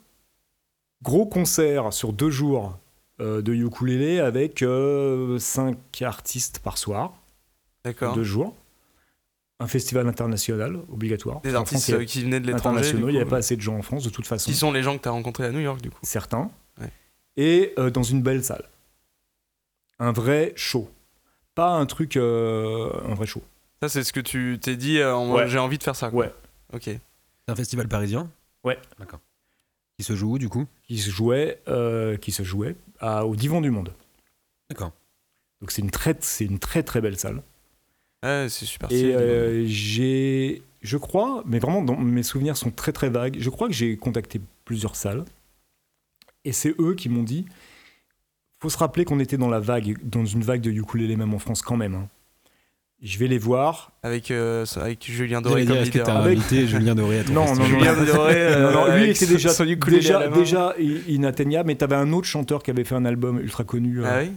gros concert sur deux jours euh, de ukulélé avec euh, cinq artistes par soir, D'accord. deux jours. Un festival international obligatoire. Des artistes France, euh, qui venaient de l'étranger. internationaux, il n'y avait pas assez de gens en France de toute façon. Qui sont les gens que t'as rencontrés à New York, du coup Certains. Ouais. Et euh, dans une belle salle. Un vrai show. Pas un truc, euh, un vrai show. Ça, c'est ce que tu t'es dit. euh, en mode, Ouais. J'ai envie de faire ça. quoi. Ouais. Ok. C'est un festival parisien Ouais. D'accord. Qui se joue où du coup qui se jouait, euh, qui se jouait à- au Divan du Monde. D'accord. Donc c'est une très, c'est une très très belle salle. C'est super stylé. Et euh, j'ai, je crois, mais vraiment dans- mes souvenirs sont très très vagues. Je crois que j'ai contacté plusieurs salles et c'est eux qui m'ont dit. Faut se rappeler qu'on était dans la vague, dans une vague de ukulélé même en France quand même. hein. Je vais les voir. Avec, euh, avec Julien Doré J'allais comme dire, est-ce que leader. t'as Avec- invité Julien Doré à ton [laughs] Non, non, Julien Doré, euh, Non, non, lui avec était son- déjà, son ukulélé à déjà, la main. déjà i- inatteignable, mais t'avais un autre chanteur qui avait fait un album ultra connu. euh, Ah oui?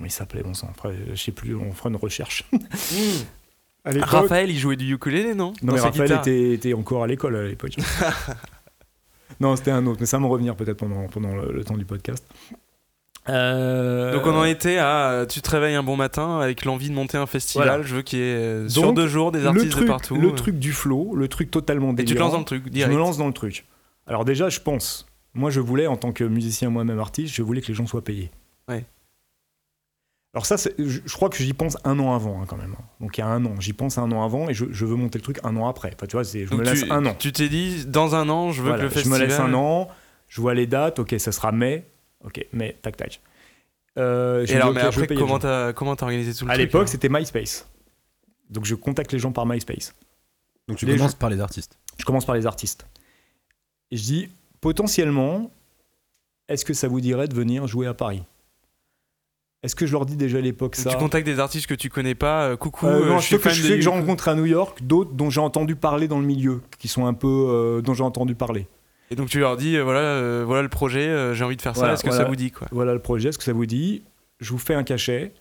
Comment il s'appelait, bon sang Après, je sais plus, on fera une recherche. Hmm. [laughs] À Raphaël, il jouait du ukulélé, non Non, Dans mais Raphaël était, était encore à l'école à l'époque. [laughs] non, c'était un autre, mais ça va me revenir peut-être pendant, pendant le, le temps du podcast. Euh, Donc on en était à euh, tu te réveilles un bon matin avec l'envie de monter un festival, Voilà. je veux qu'il y ait euh, sur Donc, deux jours des artistes truc, de partout. Le euh. truc du flow, le truc totalement Et tu te délirant. lances dans le truc je direct. me lance dans le truc. Alors déjà, je pense, moi je voulais, en tant que musicien moi-même artiste, je voulais que les gens soient payés. Ouais. Alors ça, je, je crois que j'y pense un an avant hein, quand même. Donc il y a un an, j'y pense un an avant et je, je veux monter le truc un an après. Enfin, tu vois, c'est- je Donc me laisse tu, un an. Tu t'es dit dans un an, je veux Voilà, que le je festival. me laisse un an, je vois les dates, ok, ça sera mai, ok, mai, tac tac. Euh, je Et alors, mais je après, comment t'as comment t'as organisé tout le À truc l'époque, hein c'était MySpace. Donc je contacte les gens par MySpace. Donc tu Les commences par les artistes. Je commence par les artistes. Et je dis, potentiellement, est-ce que ça vous dirait de venir jouer à Paris? Est-ce que je leur dis déjà à l'époque ça Tu contactes des artistes que tu connais pas. euh, coucou, Euh, euh, non, je suis que je de sais que j'ai you. rencontré à New York, d'autres dont j'ai entendu parler dans le milieu, qui sont un peu euh, dont j'ai entendu parler. Et donc tu leur dis euh, voilà, euh, voilà le projet, euh, j'ai envie de faire ça. Est-ce que ça vous dit quoi Voilà le projet, est-ce que ça vous dit Je vous fais un cachet,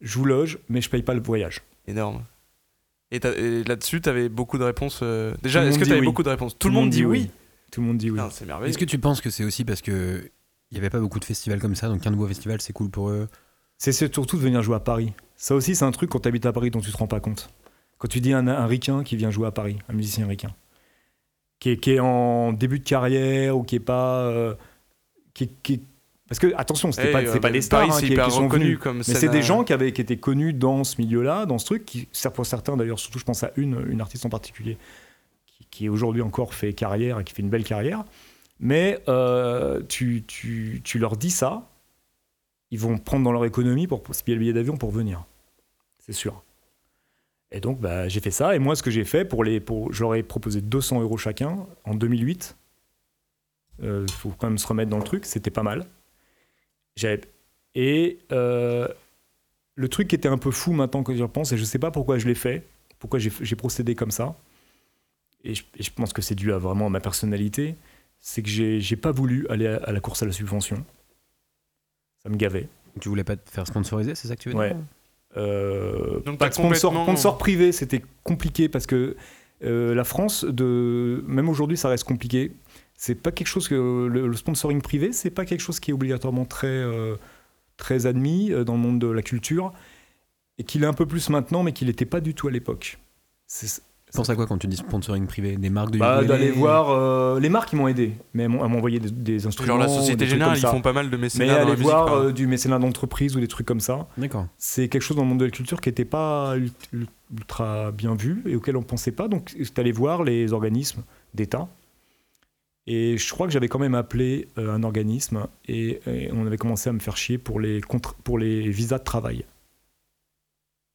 je vous loge, mais je paye pas le voyage. Énorme. Et, là-dessus, t'avais beaucoup de réponses. euh, Déjà, est-ce que dit t'avais oui. beaucoup de réponses Tout le monde dit oui. Tout le monde dit oui. C'est merveilleux. Est-ce que tu penses que c'est aussi parce que il n'y avait pas beaucoup de festivals comme ça, donc un nouveau festival c'est cool pour eux C'est surtout de venir jouer à Paris. Ça aussi, c'est un truc quand tu habites à Paris dont tu te rends pas compte. Quand tu dis un, un ricain qui vient jouer à Paris, un musicien ricain, qui est, qui est en début de carrière ou qui est pas. euh, qui, est- qui est- Parce que, attention, c'était Eh, pas, euh, c'est pas mais des stars Paris, hein, qui, sont venus. comme Mais c'est des gens qui, avaient, qui étaient connus dans ce milieu-là, dans ce truc, qui, pour certains d'ailleurs, surtout je pense à une, une artiste en particulier, qui, qui aujourd'hui encore fait carrière et qui fait une belle carrière. Mais euh, tu, tu, tu leur dis ça, ils vont prendre dans leur économie pour se payer le billet d'avion pour venir. C'est sûr. Et donc, bah, j'ai fait ça. Et moi, ce que j'ai fait, pour les, je leur ai proposé 200 euros chacun en 2008. Il faut quand même se remettre dans le truc. C'était pas mal. Et euh, le truc qui était un peu fou maintenant que j'y repense, et je sais pas pourquoi je l'ai fait, pourquoi j'ai procédé comme ça, et je, je pense que c'est dû à vraiment à ma personnalité, c'est que j'ai pas voulu aller à la course à la subvention. Ça me gavait. Tu voulais pas te faire sponsoriser, c'est ça que tu veux Ouais. dire Euh, Donc pas de sponsor, complètement- sponsor privé, c'était compliqué parce que euh, la France, de, même aujourd'hui, ça reste compliqué. C'est pas quelque chose que le, le sponsoring privé, c'est pas quelque chose qui est obligatoirement très euh, très admis euh, dans le monde de la culture et qu'il est un peu plus maintenant, mais qu'il n'était pas du tout à l'époque. C'est- penses à quoi quand tu dis sponsoring privé Des marques de bah, d'aller voir euh, les marques qui m'ont aidé, mais elles m'ont envoyé des, des instruments. Genre la Société Générale, ils font pas mal de Mais mécénat dans la aller musique. voir euh, du mécénat d'entreprise ou des trucs comme ça, D'accord. c'est quelque chose dans le monde de la culture qui n'était pas ul- ul- ultra bien vu et auquel on ne pensait pas. Donc, c'est allé voir les organismes d'État. Et je crois que j'avais quand même appelé euh, un organisme et, et on avait commencé à me faire chier pour les, contre- pour les visas de travail.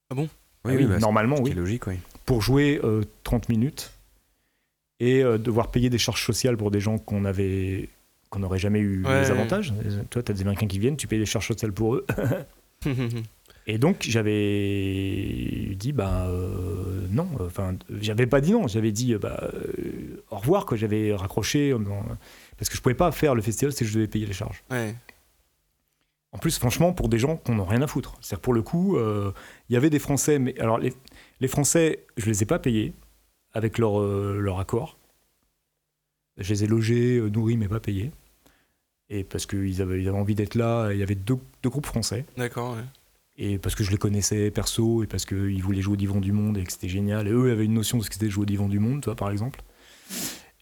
Ah bon? Ah oui, bah, normalement, c'est oui. logique, oui. Pour jouer euh, 30 minutes et euh, devoir payer des charges sociales pour des gens qu'on avait qu'on n'aurait jamais eu Ouais. les avantages. Euh, Toi, tu as des Américains qui viennent, tu payes des charges sociales pour eux. [laughs] Et donc, j'avais dit, bah euh, non, enfin, j'avais pas dit non, j'avais dit, euh, bah euh, au revoir, que j'avais raccroché, parce que je pouvais pas faire le festival si je devais payer les charges. ouais. En plus, franchement, pour des gens qu'on n'a rien à foutre. C'est-à-dire, pour le coup, euh, il y avait des Français, mais alors les, les Français, je les ai pas payés avec leur, euh, leur accord. Je les ai logés, euh, nourris, mais pas payés. Et parce qu'ils avaient, ils avaient envie d'être là, il y avait deux, deux groupes français. D'accord, ouais. Et parce que je les connaissais perso, et parce qu'ils voulaient jouer au Divan du Monde, et que c'était génial. Et eux avaient une notion de ce que c'était de jouer au Divan du Monde, toi, par exemple.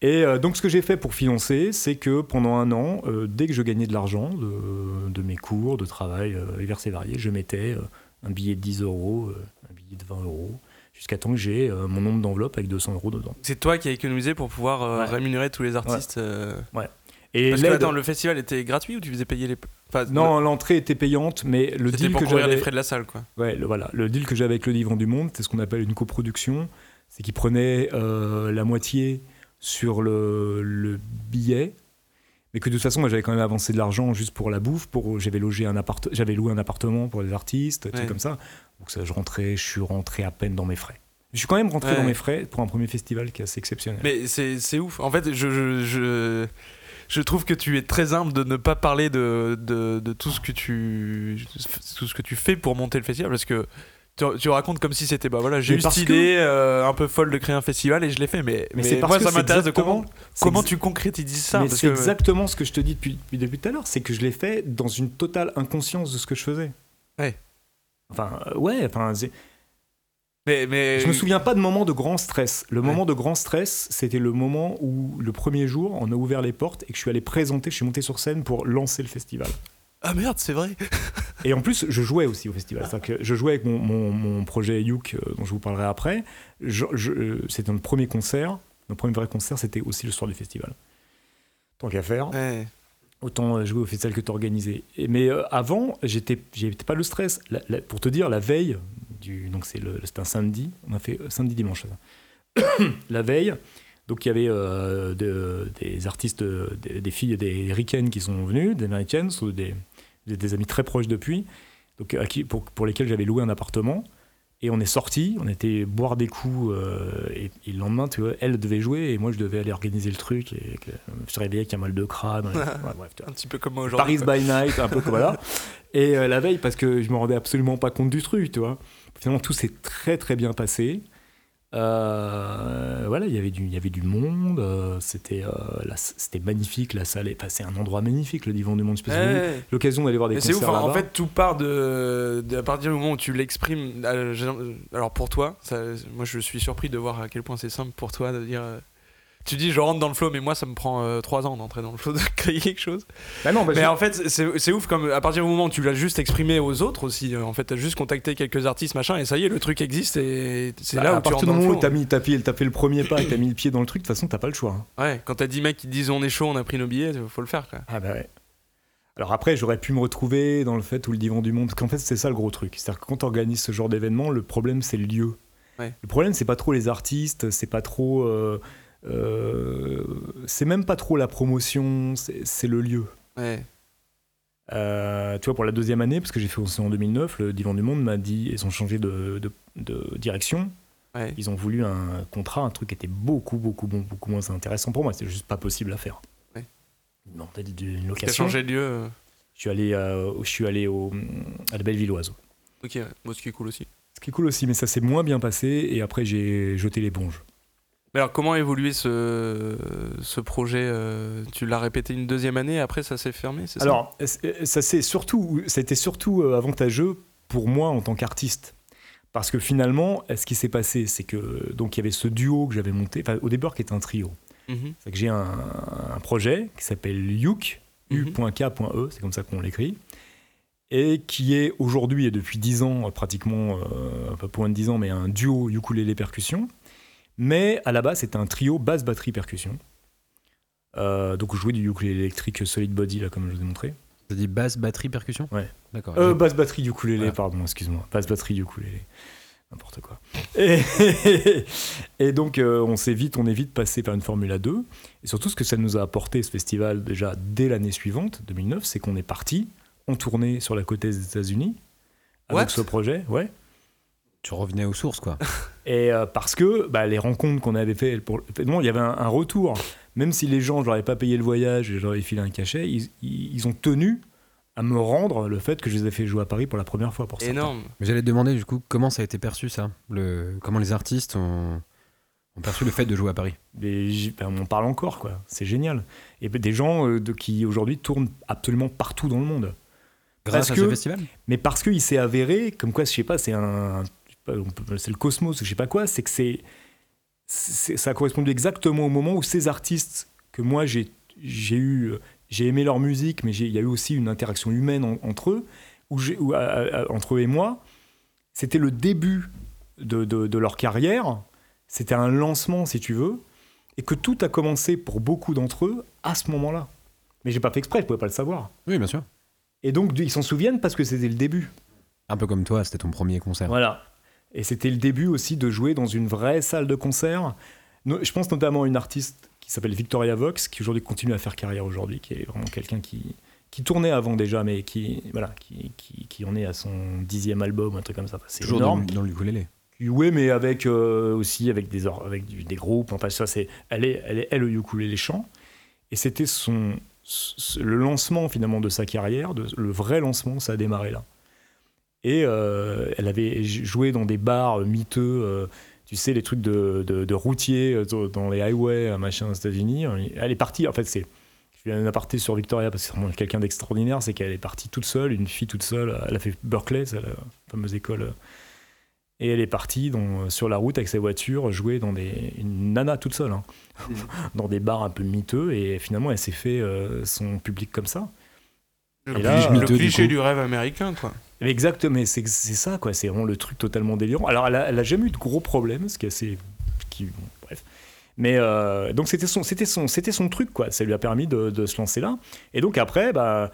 Et euh, donc, ce que j'ai fait pour financer, c'est que pendant un an, euh, dès que je gagnais de l'argent de, de mes cours, de travail euh, divers et variés, je mettais un billet de 10 euros, un billet de 20 euros, jusqu'à temps que j'ai euh, mon nombre d'enveloppe avec 200 euros dedans. C'est toi qui as économisé pour pouvoir euh, Ouais. rémunérer tous les artistes. euh, Et Parce que attends, le festival était gratuit ou tu faisais payer les. Enfin, non, l'entrée était payante, mais le deal pour que couvrir les j'avais... frais de la salle, quoi. Ouais, le, voilà. Le deal que j'avais avec le Divan du Monde, c'est ce qu'on appelle une coproduction. C'est qu'ils prenaient la moitié sur le, le billet, mais que de toute façon, moi, j'avais quand même avancé de l'argent juste pour la bouffe. Pour, j'avais, logé un appart j'avais loué un appartement pour les artistes, Ouais. comme ça. Donc ça, je rentrais, je suis rentré à peine dans mes frais. Je suis quand même rentré Ouais. dans mes frais pour un premier festival qui est assez exceptionnel. Mais c'est ouf. En fait, je, je, je, je trouve que tu es très humble de ne pas parler de, de, de tout, ce que tu, tout ce que tu fais pour monter le festival parce que. Tu, tu racontes comme si c'était bah voilà j'ai eu cette que- idée euh, un peu folle de créer un festival et je l'ai fait mais, Mais mais c'est parce moi que ça m'intéresse de exactement- comment comment tu concrétises ça c'est que- exactement ce que je te dis depuis, depuis tout à l'heure, c'est que je l'ai fait dans une totale inconscience de ce que je faisais. Ouais. Enfin, euh, ouais, enfin, mais, mais Je me souviens pas de moment de grand stress. Le moment de grand stress, c'était le moment où, le premier jour, on a ouvert les portes et que je suis allé présenter, je suis monté sur scène pour lancer le festival. ah merde c'est vrai [laughs] Et en plus, je jouais aussi au festival. C'est-à-dire que je jouais avec mon, mon- mon projet Youk, euh, dont je vous parlerai après. Euh, c'était notre premier concert. Notre premier vrai concert, c'était aussi le soir du festival. Tant qu'à faire. ouais. Autant euh, jouer au festival que t'organiser. Et- Mais euh, avant, j'étais, j'étais pas le stress. Pour te dire, la veille, du, donc c'est le, un samedi, on a fait euh, samedi dimanche. [coughs] la veille, donc il y avait de- des artistes, des, filles, des ricaines qui sont venues, des américaines, des, des, amis très proches depuis, donc pour lesquels j'avais loué un appartement. Et on est sorti, on était boire des coups, euh, et, et le lendemain, tu vois, elle devait jouer et moi je devais aller organiser le truc. Et que, je me réveillé avec un mal de crâne. ouais, [laughs] bref, un petit peu comme moi aujourd'hui Paris quoi. by night, un peu comme là. [laughs] Et euh, la veille, parce que je me rendais absolument pas compte du truc, tu vois. Finalement, tout s'est très très bien passé. Euh, voilà, il y avait du, il y avait du monde. euh, c'était, euh, c'était magnifique. La salle enfin, c'est un endroit magnifique, le divan du monde. Ouais. l'occasion d'aller voir des Mais c'est ouf, en fait tout part de, de- à partir du moment où tu l'exprimes. Alors pour toi, ça- moi je suis surpris de voir à quel point c'est simple pour toi de dire. Euh, Tu dis je rentre dans le flow, mais moi ça me prend 3 ans d'entrer dans le flow [laughs] de créer quelque chose. Bah non, bah, mais je- en fait c'est c'est ouf comme à partir du moment où tu l'as juste exprimé aux autres aussi. euh, En fait t'as juste contacté quelques artistes machin et ça y est le truc existe et c'est bah, là à où tu partir rentres du dans le moment où flow. t'as mis, t'as fait, t'as fait le premier pas et t'as mis le pied dans le truc, de toute façon, t'as pas le choix. hein. Ouais, quand t'as 10 mecs qui te disent on est chaud, on a pris nos billets, faut le faire quoi. Ah bah ouais. Alors après, j'aurais pu me retrouver dans le fait où le divan du monde, parce qu'en fait, c'est ça le gros truc. C'est-à-dire que quand tu organises ce genre d'événement, le problème, c'est le lieu. Ouais. Le problème, c'est pas trop les artistes, c'est pas trop. euh, euh, c'est même pas trop la promotion, c'est le lieu. Ouais. Euh, tu vois, pour la deuxième année, parce que j'ai fait aussi en 2009, le Divan du Monde m'a dit, ils ont changé de, de- de direction. Ouais. Ils ont voulu un contrat, un truc qui était beaucoup, beaucoup, beaucoup moins intéressant pour moi. C'était juste pas possible à faire. Ouais. Ils m'ont demandé d'une T'as location. changé de lieu. euh, Je suis allé, euh, je suis allé au, à la Bellevilloise. Ok. Bon, ce qui est cool aussi. Ce qui est cool aussi, mais ça s'est moins bien passé et après j'ai jeté l'éponge. Mais alors, comment a évolué ce, ce projet euh, Tu l'as répété une deuxième année, après ça s'est fermé, c'est ça? Alors, c'est- ça c'est surtout, ça a été surtout euh, avantageux pour moi en tant qu'artiste. Parce que finalement, ce qui s'est passé, c'est que donc il y avait ce duo que j'avais monté, au départ qui était un trio. Mhm. C'est que j'ai un, un projet qui s'appelle Yuk, Mhm. U.K.E, c'est comme ça qu'on l'écrit, et qui est aujourd'hui et depuis 10 ans, euh, pratiquement, euh, pas moins de 10 ans, mais un duo ukulélé percussion. Mais à la base, c'était un trio basse batterie percussion. Euh, donc je jouais du ukulélé électrique solid body, là, comme je vous ai montré. T'as dit basse, batterie, percussion? Ouais. D'accord. Euh, basse batterie ukulélé, Voilà. pardon, excuse-moi. Basse batterie ukulélé. n'importe quoi. Et, [laughs] et donc, euh, on s'est vite, on est vite passé par une Formule 2. Et surtout, ce que ça nous a apporté, ce festival, déjà dès l'année suivante, 2009, c'est qu'on est parti en tournée sur la côte des États-Unis What? avec ce projet. Ouais. Tu revenais aux sources, quoi. [laughs] Et euh, parce que bah, les rencontres qu'on avait fait, pour... non, il y avait un, un retour. Même si les gens, je leur ai pas payé le voyage et je leur ai filé un cachet, ils, ils- ils ont tenu à me rendre le fait que je les ai fait jouer à Paris pour la première fois pour ça. Énorme. Mais j'allais te demander, du coup, comment ça a été perçu, ça? Le... Comment les artistes ont... ont perçu le fait de jouer à Paris? Et ben, on en parle encore, quoi. C'est génial. Et ben, des gens euh, de, qui aujourd'hui tournent absolument partout dans le monde. Grâce Parce à que- ce festival? Mais parce qu'il s'est avéré, comme quoi, je sais pas, c'est un, pas, on peut- c'est le cosmos ou je sais pas quoi, c'est que c'est, ça a correspondu exactement au moment où ces artistes que moi j'ai, j'ai eu, j'ai aimé leur musique, mais il y a eu aussi une interaction humaine en- entre eux, où j'ai, où, à- à- à- entre eux et moi, c'était le début de, de- de leur carrière, c'était un lancement si tu veux, et que tout a commencé pour beaucoup d'entre eux à ce moment-là. Mais j'ai pas fait exprès, je pouvais pas le savoir. Oui, bien sûr. Et donc ils s'en souviennent parce que c'était le début. Un peu comme toi, c'était ton premier concert. Voilà. Et c'était le début aussi de jouer dans une vraie salle de concert. Je pense notamment à une artiste qui s'appelle Victoria Vox, qui aujourd'hui continue à faire carrière aujourd'hui, qui est vraiment quelqu'un qui, qui tournait avant déjà, mais qui, voilà, qui, qui, qui en est à son dixième album, un truc comme ça. C'est Toujours énorme. dans le ukulélé. Oui, mais avec euh, aussi avec des, or- avec du- des groupes. Enfin, ça, c'est, elle est, elle est, elle, le ukulélé chant. Et c'était son, le lancement finalement de sa carrière, de, le vrai lancement, ça a démarré là. Et euh, elle avait joué dans des bars miteux, euh, tu sais, les trucs de, de, de routiers euh, dans les highways, euh, machin, aux États-Unis. Elle est partie, en fait, c'est. Je fais un aparté sur Victoria parce que c'est vraiment quelqu'un d'extraordinaire, c'est qu'elle est partie toute seule, une fille toute seule. Elle a fait Berkeley, c'est la fameuse école. euh, Et elle est partie dans- sur la route avec sa voiture, jouer dans des. Une nana toute seule, hein, [laughs] dans des bars un peu miteux. Et finalement, elle s'est fait euh, son public comme ça. Le, là, cliché- le du rêve américain, quoi. Exactement, c'est c'est ça, quoi. C'est vraiment le truc totalement délirant. Alors, elle a, elle a jamais eu de gros problèmes, ce qui est assez. Qui, bon, bref. Mais euh, donc, c'était son, c'était, son, c'était son truc, quoi. Ça lui a permis de, de se lancer là. Et donc, après, bah.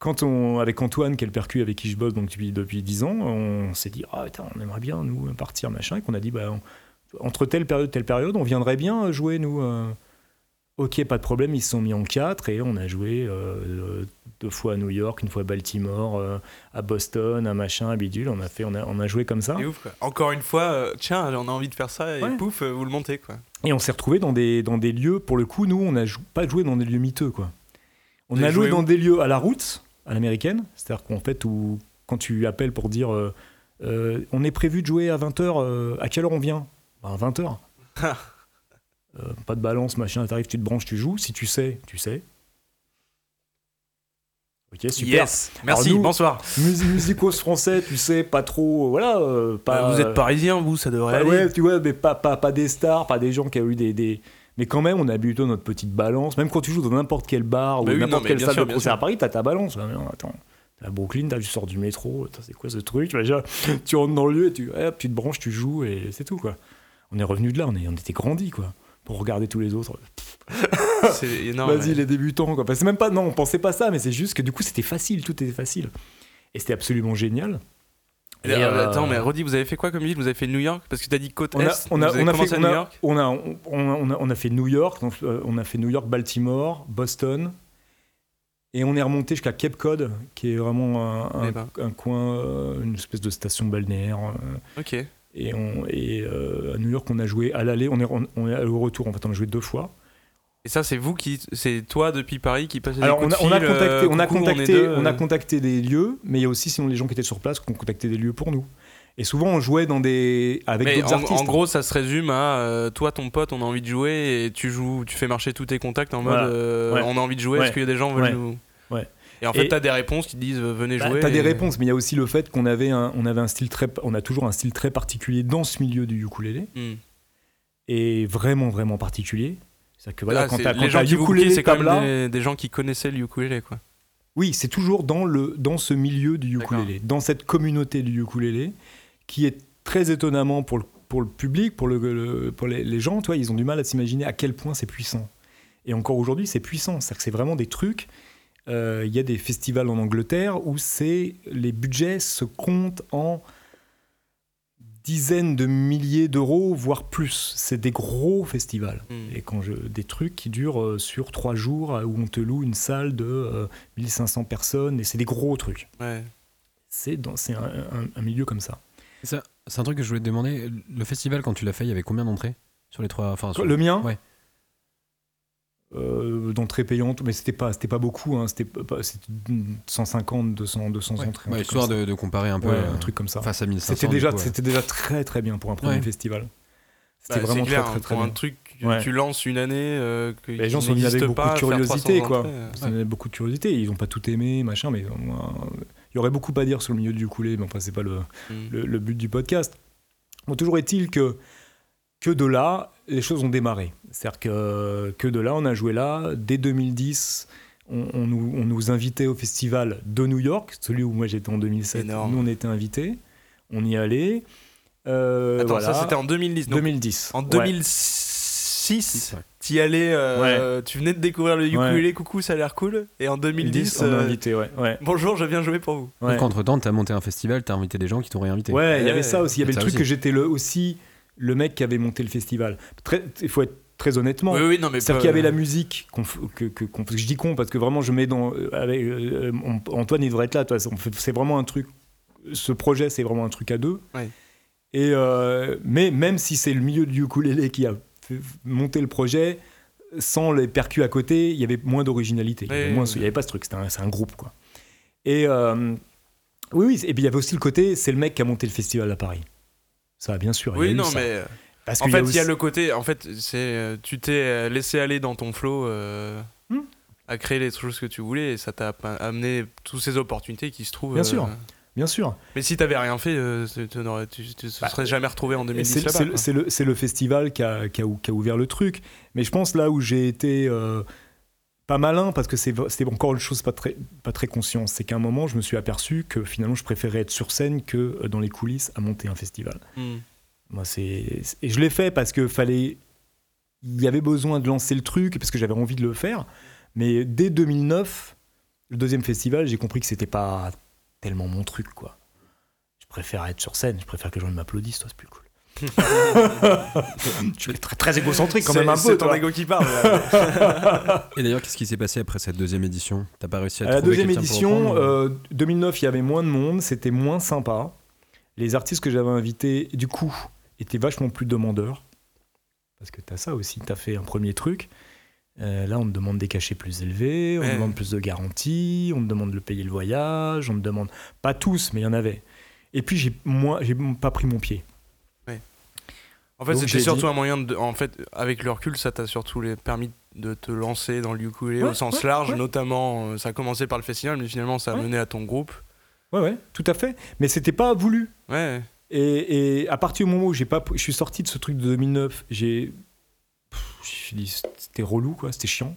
Quand on, avec Antoine, qui est le percu avec qui je bosse donc depuis, depuis 10 ans, on s'est dit, ah, on aimerait bien, nous, partir, machin, et qu'on a dit, bah, on- entre telle période telle période, on viendrait bien jouer, nous. euh. Ok, pas de problème, ils se sont mis en quatre, et on a joué euh, deux fois à New York, une fois à Baltimore, euh, à Boston, à machin, à bidule, on a, fait, on a, on a joué comme ça. Ouf, quoi. Encore une fois, euh, tiens, on a envie de faire ça, et Ouais. pouf, euh, vous le montez, quoi. Et on s'est retrouvés dans des, dans des lieux, pour le coup, nous, on n'a jou- pas joué dans des lieux miteux, quoi. On a joué dans des lieux à la route, à l'américaine, c'est-à-dire qu'en fait, où, quand tu appelles pour dire euh, euh, on est prévu de jouer à 20h, à quelle heure on vient? Bah, À 20h. Ah. pas de balance, machin, t'arrives, tu te branches, tu joues. Si tu sais, tu sais. Ok, super. Yes. Merci, nous- bonsoir. Mus- musicos français, tu sais, pas trop. Voilà. euh, pas, Euh, vous êtes parisien, vous, ça devrait Bah aller. ouais, tu vois, mais pas, pas, pas des stars, pas des gens qui ont eu des, des- Mais quand même, on a plutôt notre petite balance. Même quand tu joues dans n'importe quel bar ou Bah oui, non, n'importe quelle salle sûr, de concert à Paris, t'as ta balance. Ah, mais non, attends. À Brooklyn, t'as, tu sors du métro, c'est quoi ce truc Tu déjà, tu rentres dans le lieu, et tu, hop, tu te branches, tu joues et c'est tout, quoi. On est revenu de là, on, est, on était grandis, quoi. Pour regarder tous les autres. [laughs] C'est [laughs] énorme. Vas-y, ouais. les débutants, quoi. Enfin, c'est même pas, non, on pensait pas ça, mais c'est juste que du coup, c'était facile, tout était facile. Et c'était absolument génial. Et, Et, euh, euh, Attends, mais redis, vous avez fait quoi comme ville? Vous avez fait New York? Parce que t'as dit côte on a, Est. on a, vous avez on a fait, à New York on a, on, a, on a fait New York, donc, euh, on a fait New York, Baltimore, Boston, et on est remonté jusqu'à Cape Cod, qui est vraiment un, un- Eh ben. un coin, euh, une espèce de station balnéaire. euh, Ok. Et on, et euh, à New York, on a joué à l'aller, on est, on, on est au retour, en fait, on a joué deux fois. Et ça, c'est vous qui. C'est toi depuis Paris qui passait Alors des on coups a, on a de fil, contacté, euh, on a contacté, on euh. contacté des lieux, mais il y a aussi sinon les gens qui étaient sur place qui ont contacté des lieux pour nous. Et souvent on jouait dans des avec d'autres artistes. en gros, ça se résume à euh, toi, ton pote, on a envie de jouer et tu joues, tu fais marcher tous tes contacts en mode euh, Ouais. on a envie de jouer. Ouais. Est-ce qu'il y a des gens qui Ouais. veulent nous. Ouais. Et en fait, Et- t'as des réponses qui disent euh, venez Bah, jouer. T'as des et- réponses, mais il y a aussi le fait qu'on avait un, on avait un style très, on a toujours un style très particulier dans ce milieu du ukulélé Hmm. et vraiment vraiment particulier. C'est-à-dire que voilà, Ah, quand c'est- t'as les gens ukulélé c'est même des, des gens qui connaissaient le ukulélé, quoi. oui, c'est toujours dans le dans ce milieu du ukulélé, dans cette communauté du ukulélé qui est très étonnamment pour le pour le public, pour le, le- pour les, les gens, toi, ils ont du mal à s'imaginer à quel point c'est puissant. Et encore aujourd'hui, c'est puissant. C'est-à-dire que c'est vraiment des trucs. Euh, Il y a des festivals en Angleterre où c'est les budgets se comptent en dizaines de milliers d'euros, voire plus. C'est des gros festivals. Mm. Et quand je, des trucs qui durent euh, sur trois jours, euh, où on te loue une salle de euh, 1500 personnes, et c'est des gros trucs. Ouais. C'est dans- c'est un, un- un milieu comme ça. Ça, C'est un truc que je voulais te demander. Le festival, quand tu l'as fait, il y avait combien d'entrées sur les trois enfin, sur- Le mien Ouais. Euh, D'entrée payante, mais c'était pas, c'était pas beaucoup, hein, c'était pas- c'était 150, 200, 200 Ouais. entrées. Ouais, histoire de, de comparer un peu Ouais, euh, un truc comme ça. face à 1500. C'était déjà, coup, ouais. c'était déjà très très bien pour un premier Ouais. festival. C'était Bah, vraiment c'est clair, très très hein, très pour bien. un truc que Ouais. tu lances une année euh, que Les gens sont venus avec beaucoup de curiosité, 300 quoi. entrées, euh. Beaucoup de curiosité. Ils ont pas tout aimé, machin, mais euh, il y aurait beaucoup à dire sur le milieu du ukulélé, mais enfin, c'est pas le, Mm. le, le but du podcast. Bon, toujours est-il que, que de là, les choses ont démarré. C'est-à-dire que, que de là, on a joué là. Dès 2010, on, on nous, on nous invitait au festival de New York, celui où moi j'étais en 2007. Énorme. Nous, on était invités. On y allait. Euh, Attends, voilà. ça c'était en 2010. donc 2010. en Ouais. 2006, Ouais. t'y allais, euh, tu venais de découvrir le ukulélé, coucou, ça a l'air cool. Et en 2010, 2010, on a euh, invité, ouais. ouais. bonjour, je viens jouer pour vous. ouais. Donc, entre-temps, t'as monté un festival, t'as invité des gens qui t'ont réinvité. Ouais, il y avait Ouais, ça aussi. Il y avait le truc aussi. que j'étais le, aussi le mec qui avait monté le festival. Il faut être très honnêtement. Oui, oui, non, mais C'est-à-dire qu'il y avait la musique, qu'on que, que- qu'on- je dis con parce que vraiment je mets dans. euh, avec, euh, euh, Antoine, il devrait être là, c'est vraiment un truc. Ce projet, c'est vraiment un truc à deux. Ouais. Et, euh, mais même si c'est le milieu du ukulélé qui a monter le projet, sans les percus à côté, il y avait moins d'originalité. Il avait Ouais, n'y avait pas ce truc, c'était un, c'est un groupe. Quoi. Et euh, oui, oui, et puis il y avait aussi le côté, c'est le mec qui a monté le festival à Paris. Ça, bien sûr. il y a Oui, eu non, ça. mais. euh, Parce En fait, il y a le côté. En fait, c'est euh, tu t'es euh, laissé aller dans ton flow euh, Hmm. à créer les choses que tu voulais et ça t'a amené toutes ces opportunités qui se trouvent. Bien euh, sûr. Bien sûr. Mais si t'avais rien fait, euh, tu te Bah, serais jamais retrouvé en Et 2010 C'est le, festival qui a, qui a ou- qui a ouvert le truc. Mais je pense là où j'ai été euh, pas malin, parce que c'est encore une chose pas très, pas très consciente, c'est qu'à un moment, je me suis aperçu que finalement, je préférais être sur scène que euh, dans les coulisses à monter un festival. Hmm. Moi, c'est et je l'ai fait parce que fallait, il y avait besoin de lancer le truc parce que j'avais envie de le faire. Mais dès 2009, le deuxième festival, j'ai compris que c'était pas tellement mon truc, quoi. Je préfère être sur scène, je préfère que les gens m'applaudissent, toi, c'est plus cool. [laughs] je suis très, très égocentrique quand C'est- même un C'est peu. ton toi. ego qui parle. Et d'ailleurs, qu'est-ce qui s'est passé après cette deuxième édition? T'as pas réussi à À la trouver deuxième édition, reprendre euh, 2009, il y avait moins de monde, c'était moins sympa. Les artistes que j'avais invités, du coup, étaient vachement plus demandeurs. Parce que t'as ça aussi, t'as fait un premier truc. Euh, là, on te demande des cachets plus élevés, on Ouais. te demande plus de garanties, on te demande de le payer le voyage, on te demande. Pas tous, mais il y en avait. Et puis, j'ai moi, j'ai pas pris mon pied. En fait, c'était surtout dit- un moyen de. En fait, avec le recul, ça t'a surtout les- permis de te lancer dans le ukulélé Ouais, au sens ouais, large, ouais. notamment. euh, Ça a commencé par le festival, mais finalement, ça a Ouais. mené à ton groupe. Ouais, ouais, tout à fait. Mais c'était pas voulu. Ouais. Et, et à partir du moment où j'ai pas, je suis sorti de ce truc de 2009, j'ai, j'ai dit c'était relou quoi, c'était chiant.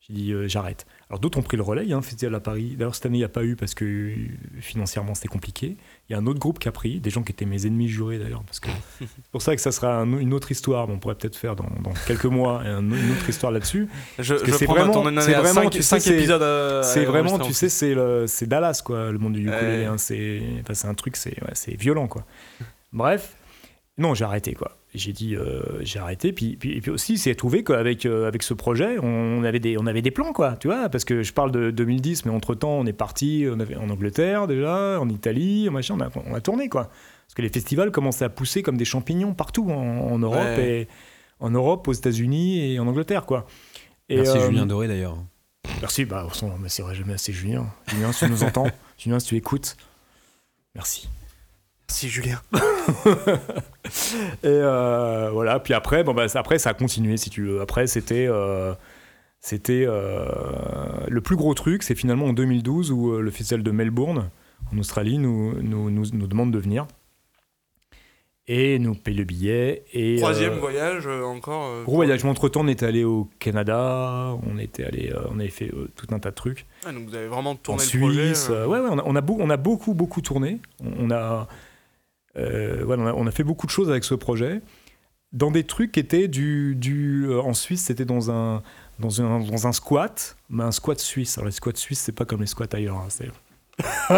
J'ai dit euh, j'arrête. Alors d'autres ont pris le relais, hein, festival à Paris. D'ailleurs cette année il n'y a pas eu parce que financièrement c'était compliqué. Il y a un autre groupe qui a pris, des gens qui étaient mes ennemis jurés d'ailleurs, parce que c'est [laughs] pour ça que ça sera un- une autre histoire. mais on pourrait peut-être faire dans, dans quelques mois un- une autre histoire là-dessus. Je, je c'est vraiment- c'est tu sais, épisodes. c'est vraiment, tu sais, c'est le- c'est Dallas quoi, le monde du ukulélé. Ouais. hein, c'est, enfin, c'est un truc, c'est, ouais, c'est violent quoi. [laughs] Bref, non, j'ai arrêté quoi. J'ai dit, euh, j'ai arrêté. Puis, puis, et puis aussi, c'est trouvé qu'avec euh, avec ce projet, on avait des, on avait des plans quoi, tu vois, parce que je parle de 2010, mais entre temps, on est parti, on avait en Angleterre déjà, en Italie, machin, on a, on a tourné quoi. Parce que les festivals commençaient à pousser comme des champignons partout en, en Europe Ouais. et en Europe, aux États-Unis et en Angleterre quoi. Et, Merci euh, Julien Doré d'ailleurs. Merci, bah, au fond, merci, merci Julien. Julien, si tu nous entends, [laughs] Julien, si tu écoutes, merci. Si, Julien. [laughs] [laughs] Et euh, voilà, puis après, bon, bah, après, ça a continué, si tu veux. Après, c'était. euh, c'était euh, le plus gros truc, c'est finalement en 2012 où euh, le festival de Melbourne, en Australie, nous, nous, nous, nous demande de venir. Et nous paye le billet. Et, Troisième euh, voyage encore. Gros voyage. Entre temps, on était allé au Canada, on était allé, on avait fait tout un tas de trucs. Ah, donc vous avez vraiment en tourné le Suisse. projet. ouais, ouais, on a, on a, beau- on a beaucoup, beaucoup tourné. On, on a, euh, ouais, on a, on a fait beaucoup de choses avec ce projet. Dans des trucs qui étaient du. du euh, en Suisse, c'était dans un, dans, un, dans un squat, mais un squat suisse. Alors, les squats suisses, c'est pas comme les squats ailleurs. hein, c'est [laughs]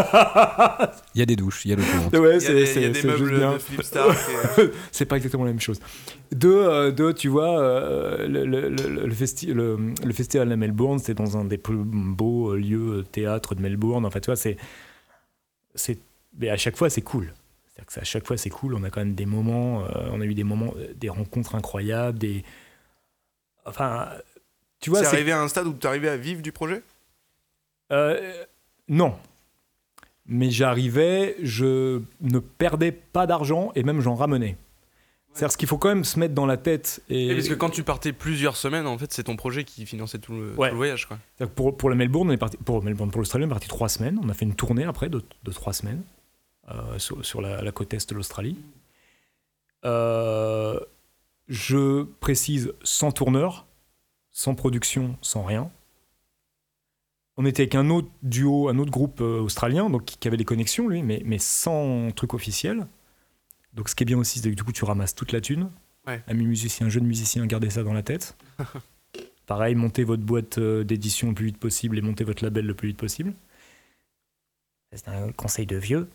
Il y a des douches, il y a l'autoroute. Ouais, Il y a des, il y a des meubles de [laughs] c'est pas exactement la même chose. Deux, euh, deux tu vois, euh, le, le, le, le festi- le- le festival de Melbourne, c'est dans un des plus beaux lieux théâtre de Melbourne. En fait, tu vois, c'est. c'est mais à chaque fois, c'est cool. C'est-à-dire que c'est- à chaque fois, c'est cool. On a quand même des moments, euh, on a eu des moments, euh, des rencontres incroyables, des. Enfin, tu vois, c'est arrivé à un stade où tu arrivais à vivre du projet? Euh, non. Mais j'arrivais, je ne perdais pas d'argent et même j'en ramenais. C'est-à-dire ce qu'il faut quand même se mettre dans la tête. Et, Et parce que quand tu partais plusieurs semaines, en fait, c'est ton projet qui finançait tout le, tout Ouais. le voyage. Quoi. Pour, pour la Melbourne, on est parti, pour Melbourne, pour l'Australie, on est parti trois semaines. On a fait une tournée après de, de trois semaines sur, sur la, la côte est de l'Australie. Euh, je précise sans tourneur, sans production, sans rien. On était avec un autre duo, un autre groupe euh, australien, donc qui, avait des connexions lui, mais, mais sans truc officiel. Donc ce qui est bien aussi, c'est que du coup tu ramasses toute la thune. Ouais. Amis musiciens, jeunes musiciens, gardez ça dans la tête. [laughs] Pareil, montez votre boîte euh, d'édition le plus vite possible et montez votre label le plus vite possible. C'est un conseil de vieux.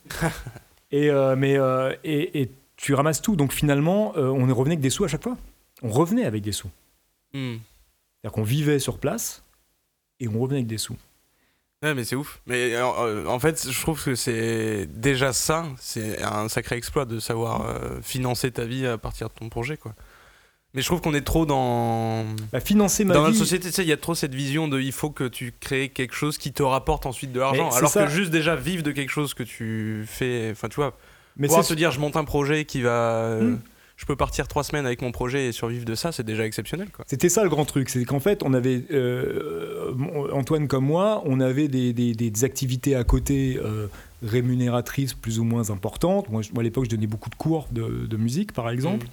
[laughs] et, euh, mais, euh, et, et tu ramasses tout. Donc finalement, euh, on est revenu avec des sous à chaque fois. On revenait avec des sous. Hmm. C'est-à-dire qu'on vivait sur place et on revenait avec des sous. Ouais, mais c'est ouf. Mais euh, euh, en fait, je trouve que c'est déjà ça, c'est un sacré exploit de savoir euh, financer ta vie à partir de ton projet, quoi. Mais je trouve qu'on est trop dans Bah, financer ma dans vie. notre société, tu sais, il y a trop cette vision de il faut que tu crées quelque chose qui te rapporte ensuite de l'argent, alors ça. que juste déjà vivre de quelque chose que tu fais, enfin tu vois, mais pouvoir se dire je monte un projet qui va, euh, Hmm. je peux partir trois semaines avec mon projet et survivre de ça, c'est déjà exceptionnel. C'était ça le grand truc, c'est qu'en fait, on avait, euh, Antoine comme moi, on avait des, des- des activités à côté euh, rémunératrices plus ou moins importantes. Moi, je- moi, à l'époque, je donnais beaucoup de cours de, de musique, par exemple,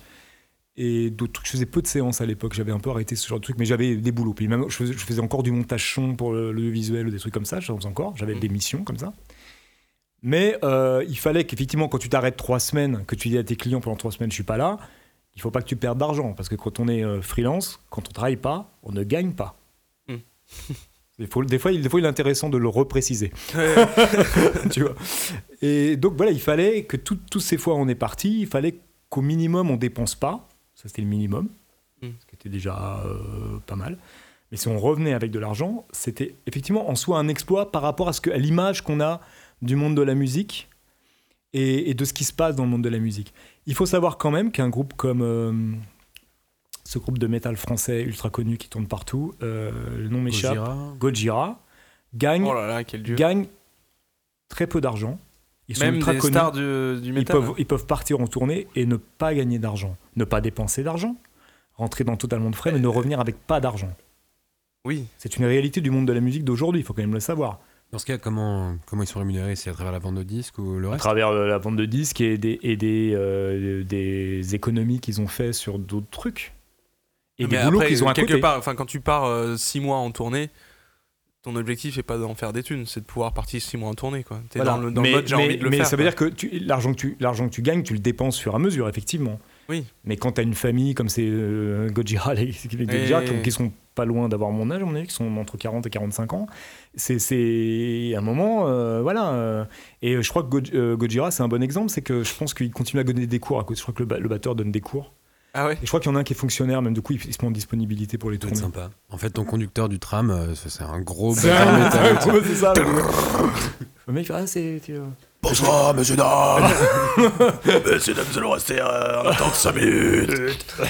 et d'autres trucs. Je faisais peu de séances à l'époque, j'avais un peu arrêté ce genre de truc, mais j'avais des boulots. Puis même, je faisais, je faisais encore du montage son pour le, le visuel ou des trucs comme ça, j'en faisais encore, j'avais Mhm. des missions comme ça. Mais euh, il fallait qu'effectivement, quand tu t'arrêtes trois semaines, que tu dis à tes clients pendant trois semaines, je suis pas là, il faut pas que tu perdes d'argent. Parce que quand on est euh, freelance, quand on travaille pas, on ne gagne pas. [laughs] Faut, des, fois, il, des fois, il est intéressant de le repréciser. [laughs] Tu vois. Et donc voilà, il fallait que tout- toutes ces fois on est parti, il fallait qu'au minimum on dépense pas. Ça c'était le minimum, Mm. ce qui était déjà euh, pas mal. Mais si on revenait avec de l'argent, c'était effectivement en soi un exploit par rapport à, ce que, à l'image qu'on a du monde de la musique et, et de ce qui se passe dans le monde de la musique. Il faut savoir quand même qu'un groupe comme euh, ce groupe de métal français ultra connu qui tourne partout, euh, le nom m'échappe, Gojira. Gojira, gagne Oh là là, gagnent très peu d'argent. Ils sont Même ultra des connus. stars du, du ils, métal. peuvent, ils peuvent partir en tournée et ne pas gagner d'argent. Ne pas dépenser d'argent, rentrer dans totalement de frais, mais ne revenir avec pas d'argent. Oui. C'est une réalité du monde de la musique d'aujourd'hui, il faut quand même le savoir. Dans ce cas, comment, comment ils sont rémunérés? C'est à travers la vente de disques ou le À reste? travers euh, la vente de disques et des, et des, euh, des économies qu'ils ont fait sur d'autres trucs. Et des Mais boulots après, qu'ils ont à quelque côté. part, enfin quand tu pars euh, six mois en tournée, ton objectif c'est pas d'en faire des thunes, c'est de pouvoir partir six mois en tournée quoi. T'es Voilà. dans le, dans mais, le mode j'ai mais- envie de le mais faire. ça veut quoi. dire que l'argent que, tu, l'argent que tu gagnes, tu le dépenses sur à mesure, effectivement. Oui. Mais quand tu as une famille comme c'est euh, Gojira, les, les Gojira, Et- qui, qui sont pas loin d'avoir mon âge, mon avis, qui sont entre 40 et 45 ans, c'est, c'est un moment, euh, voilà. euh, et je crois que Goj- euh, Gojira, c'est un bon exemple, c'est que je pense qu'il continue à donner des cours à. Je crois que le batteur donne des cours. Ah ouais. Et je crois qu'il y en a un qui est fonctionnaire, même du coup, il, il se met en disponibilité pour les tournées. sympa. En fait, ton conducteur du tram, euh, c'est un gros C'est c'est c'est ça. Le, [laughs] mec, ah, c'est. c'est, Bonsoir, monsieur dames [laughs] Messieurs, dames, nous allons rester euh, en attente 5 minutes [laughs]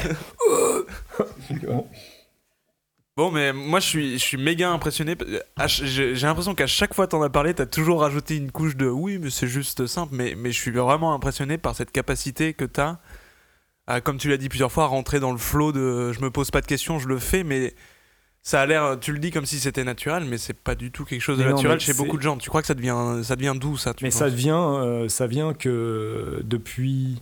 Bon mais moi je suis je suis méga impressionné. J'ai l'impression qu'à chaque fois t'en as parlé, t'as toujours rajouté une couche de oui mais c'est juste simple. Mais mais je suis vraiment impressionné par cette capacité que t'as. À, comme tu l'as dit plusieurs fois, rentrer dans le flow de je me pose pas de questions, je le fais, mais ça a l'air, tu le dis comme si c'était naturel, mais c'est pas du tout quelque chose de Mais naturel chez beaucoup de gens. Tu crois que ça devient, ça devient d'où ça tu Mais penses ça vient, euh, ça vient que depuis.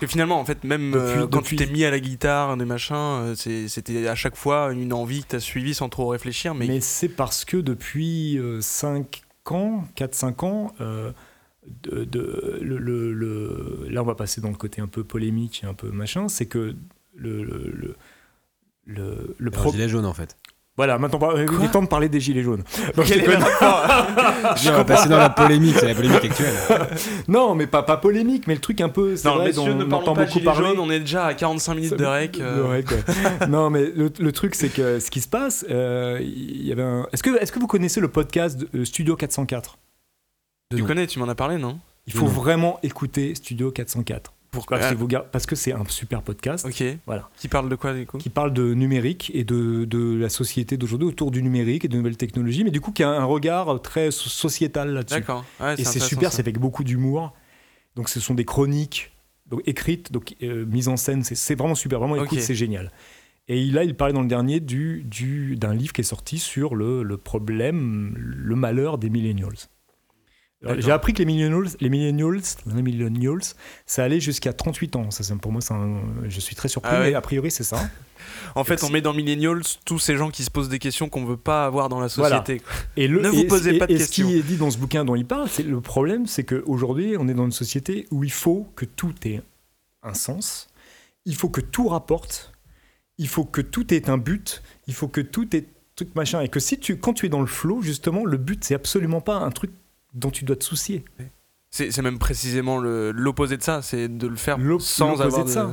Que finalement, en fait, même euh, quand depuis- tu t'es mis à la guitare, des machins, euh, c'était à chaque fois une envie que t'as suivie sans trop réfléchir. Mais, Mais, c'est parce que depuis 5 ans, 4-5 ans, euh, de, de- le, le- le- là on va passer dans le côté un peu polémique et un peu machin, c'est que le, le, le, le, pro- gilet jaune, en fait. Voilà, maintenant il est temps de parler des gilets jaunes. [laughs] Donc, [laughs] je est on va passer dans la polémique, c'est la polémique actuelle. [laughs] non, mais pas, pas polémique, mais le truc un peu. Non, vrai, messieurs, dont ne on parlons entend pas beaucoup gilets parler. jaunes, on est déjà à 45 minutes de rec. euh. Ouais. non, mais le, le truc, c'est que ce qui se passe, euh, il y avait un. Est-ce que, est-ce que vous connaissez le podcast de, euh, Studio 404 Tu connais, tu m'en as parlé, non Il faut vraiment écouter Studio 404. Pourquoi Parce que, vous gar- parce que c'est un super podcast Ok. Voilà. Qui parle de quoi, du coup qui parle de numérique et de, de la société d'aujourd'hui autour du numérique et de nouvelles technologies, mais du coup qui a un regard très so- sociétal là-dessus. D'accord. Ouais, Et c'est super, c'est avec beaucoup d'humour. Donc ce sont des chroniques donc, écrites, donc euh, mises en scène, c'est- vraiment super, vraiment écoute, Ok. c'est génial. Et là, il parlait dans le dernier du, du, d'un livre qui est sorti sur le, le problème, le malheur des millennials. J'ai appris que les millennials, les millennials, les millennials, ça allait jusqu'à 38 ans. Ça, pour moi, un- je suis très surpris, Ah ouais mais a priori, c'est ça. [laughs] En fait, on met dans Millennials tous ces gens qui se posent des questions qu'on veut pas avoir dans la société. Et le, Ne vous et- posez et- pas de et questions. ce qui est dit dans ce bouquin dont il parle, c'est le problème, c'est qu'aujourd'hui, on est dans une société où il faut que tout ait un sens, il faut que tout rapporte, il faut que tout ait un but, il faut que tout ait truc machin, et que si tu, quand tu es dans le flow, justement, le but, c'est absolument pas un truc dont tu dois te soucier. C'est même précisément l'opposé de ça, c'est de le faire sans avoir de ça.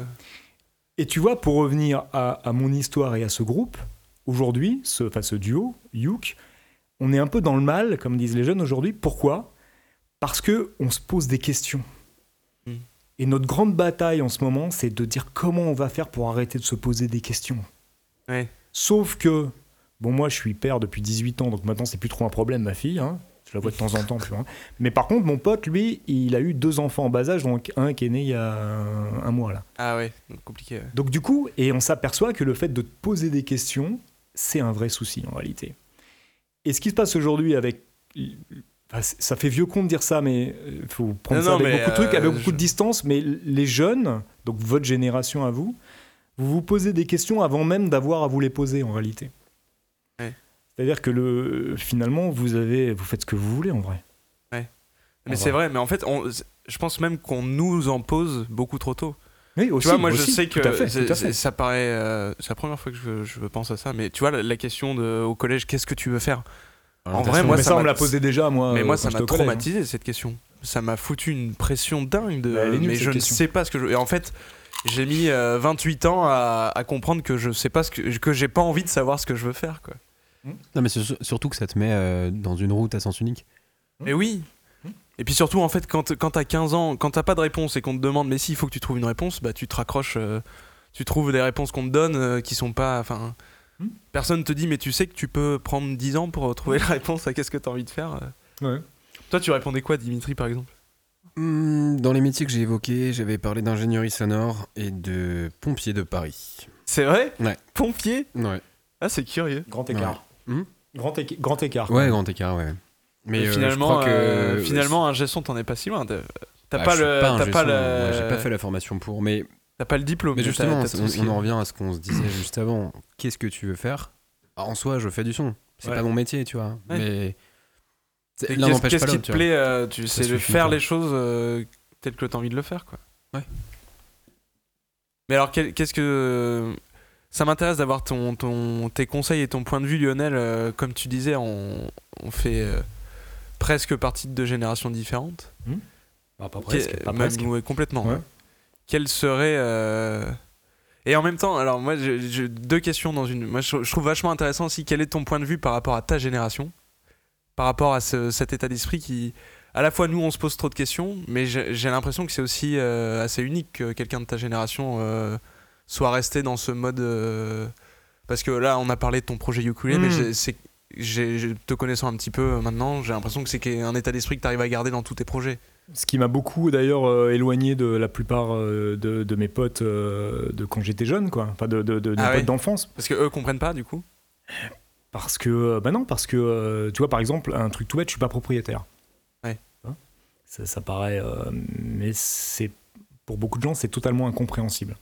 Et tu vois, pour revenir à, à mon histoire et à ce groupe, aujourd'hui, ce, enfin ce duo, Youk, on est un peu dans le mal, comme disent les jeunes aujourd'hui. Pourquoi? Parce que on se pose des questions. Mm. Et notre grande bataille en ce moment, c'est de dire comment on va faire pour arrêter de se poser des questions. Ouais. Sauf que, bon, moi je suis père depuis 18 ans, donc maintenant c'est plus trop un problème, ma fille. hein. Je la vois de temps en temps. tu vois. Mais par contre, mon pote, lui, il a eu deux enfants en bas âge, donc un qui est né il y a un, un mois là. Ah ouais, donc compliqué. ouais. Donc du coup, et on s'aperçoit que le fait de te poser des questions, c'est un vrai souci en réalité. Et ce qui se passe aujourd'hui avec... ça fait vieux con de dire ça, mais il faut prendre Non, ça avec beaucoup de trucs, euh, avec beaucoup je- de distance, mais les jeunes, donc votre génération à vous, vous vous posez des questions avant même d'avoir à vous les poser en réalité. Ouais. C'est-à-dire que le, finalement, vous, avez, vous faites ce que vous voulez en vrai. Mais Ah, c'est vrai, mais en fait, on- je pense même qu'on nous en pose beaucoup trop tôt. Oui, aussi, tu vois, moi je sais que tout à fait, ça paraît. euh, c'est la première fois que je, je pense à ça, mais tu vois, la, la question de, au collège, qu'est-ce que tu veux faire? En vrai, moi, mais ça ça, on m'a- me l'a posé déjà, moi. Mais moi, ça m'a collège, hein. traumatisé cette question. Ça m'a foutu une pression dingue de. Bah, nulle, mais je ne question. sais pas ce que je. Et en fait, j'ai mis euh, 28 ans à, à comprendre que je sais pas ce que que j'ai pas envie de savoir ce que je veux faire, quoi. Non, mais surtout que ça te met euh, dans une route à sens unique. Mais oui. Et puis surtout, en fait, quand, quand t'as 15 ans, quand t'as pas de réponse et qu'on te demande, mais si, il faut que tu trouves une réponse, bah tu te raccroches, euh, tu trouves des réponses qu'on te donne euh, qui sont pas. Enfin, Hmm. personne te dit, mais tu sais que tu peux prendre 10 ans pour trouver la réponse à qu'est-ce que t'as envie de faire. euh. Ouais. Toi, tu répondais quoi, Dimitri, par exemple? Hmm, Dans les métiers que j'ai évoqués, j'avais parlé d'ingénierie sonore et de pompier de Paris. C'est vrai? Ouais. Pompier? Ouais. Ah, c'est curieux. Grand écart. Ouais. Hmm grand, éca- grand écart. Ouais, grand écart, ouais. Mais euh, finalement, je crois que euh, finalement, un gestion, t'en es pas si loin. T'as Bah, pas, le, pas pas j'ai pas fait la formation pour. Mais, t'as pas le diplôme. mais justement, on, en revient à ce qu'on se disait juste avant. Qu'est-ce que tu veux faire? Ah, En soi, je fais du son. C'est Ouais. pas mon métier, tu vois. Ouais. Mais Qu'est-ce qui te plaît euh, tu Ça C'est de suffit faire les choses euh, telles que t'as envie de le faire, quoi. Ouais. Mais alors, qu'est-ce que. Ça m'intéresse d'avoir ton, ton, tes conseils et ton point de vue, Lionel. Euh, comme tu disais, on, on fait euh, presque partie de deux générations différentes. Ah, pas Qu'est- presque. Pas même- presque. ouais, complètement. Ouais. ouais. Quelle serait. euh, Et en même temps, alors moi, j'ai deux questions dans une. Moi, je, je trouve vachement intéressant aussi. Quel est ton point de vue par rapport à ta génération? Par rapport à ce- cet état d'esprit qui. À la fois, nous, on se pose trop de questions, mais j'ai l'impression que c'est aussi assez unique que quelqu'un de ta génération soit resté dans ce mode. euh, Parce que là, on a parlé de ton projet ukulélé, mais Mm. j'ai- c'est. te connaissant un petit peu euh, maintenant, j'ai l'impression que c'est un état d'esprit que tu arrives à garder dans tous tes projets. Ce qui m'a beaucoup d'ailleurs euh, éloigné de la plupart euh, de, de mes potes euh, de quand j'étais jeune, quoi. Enfin, de, de, de- de mes Ah potes d'enfance. Parce que eux comprennent pas, du coup? Parce que, bah non, parce que, tu vois, par exemple, un truc tout bête, je suis pas propriétaire. Ouais. Hein? Ça, ça paraît. mais c'est. Pour beaucoup de gens, c'est totalement incompréhensible.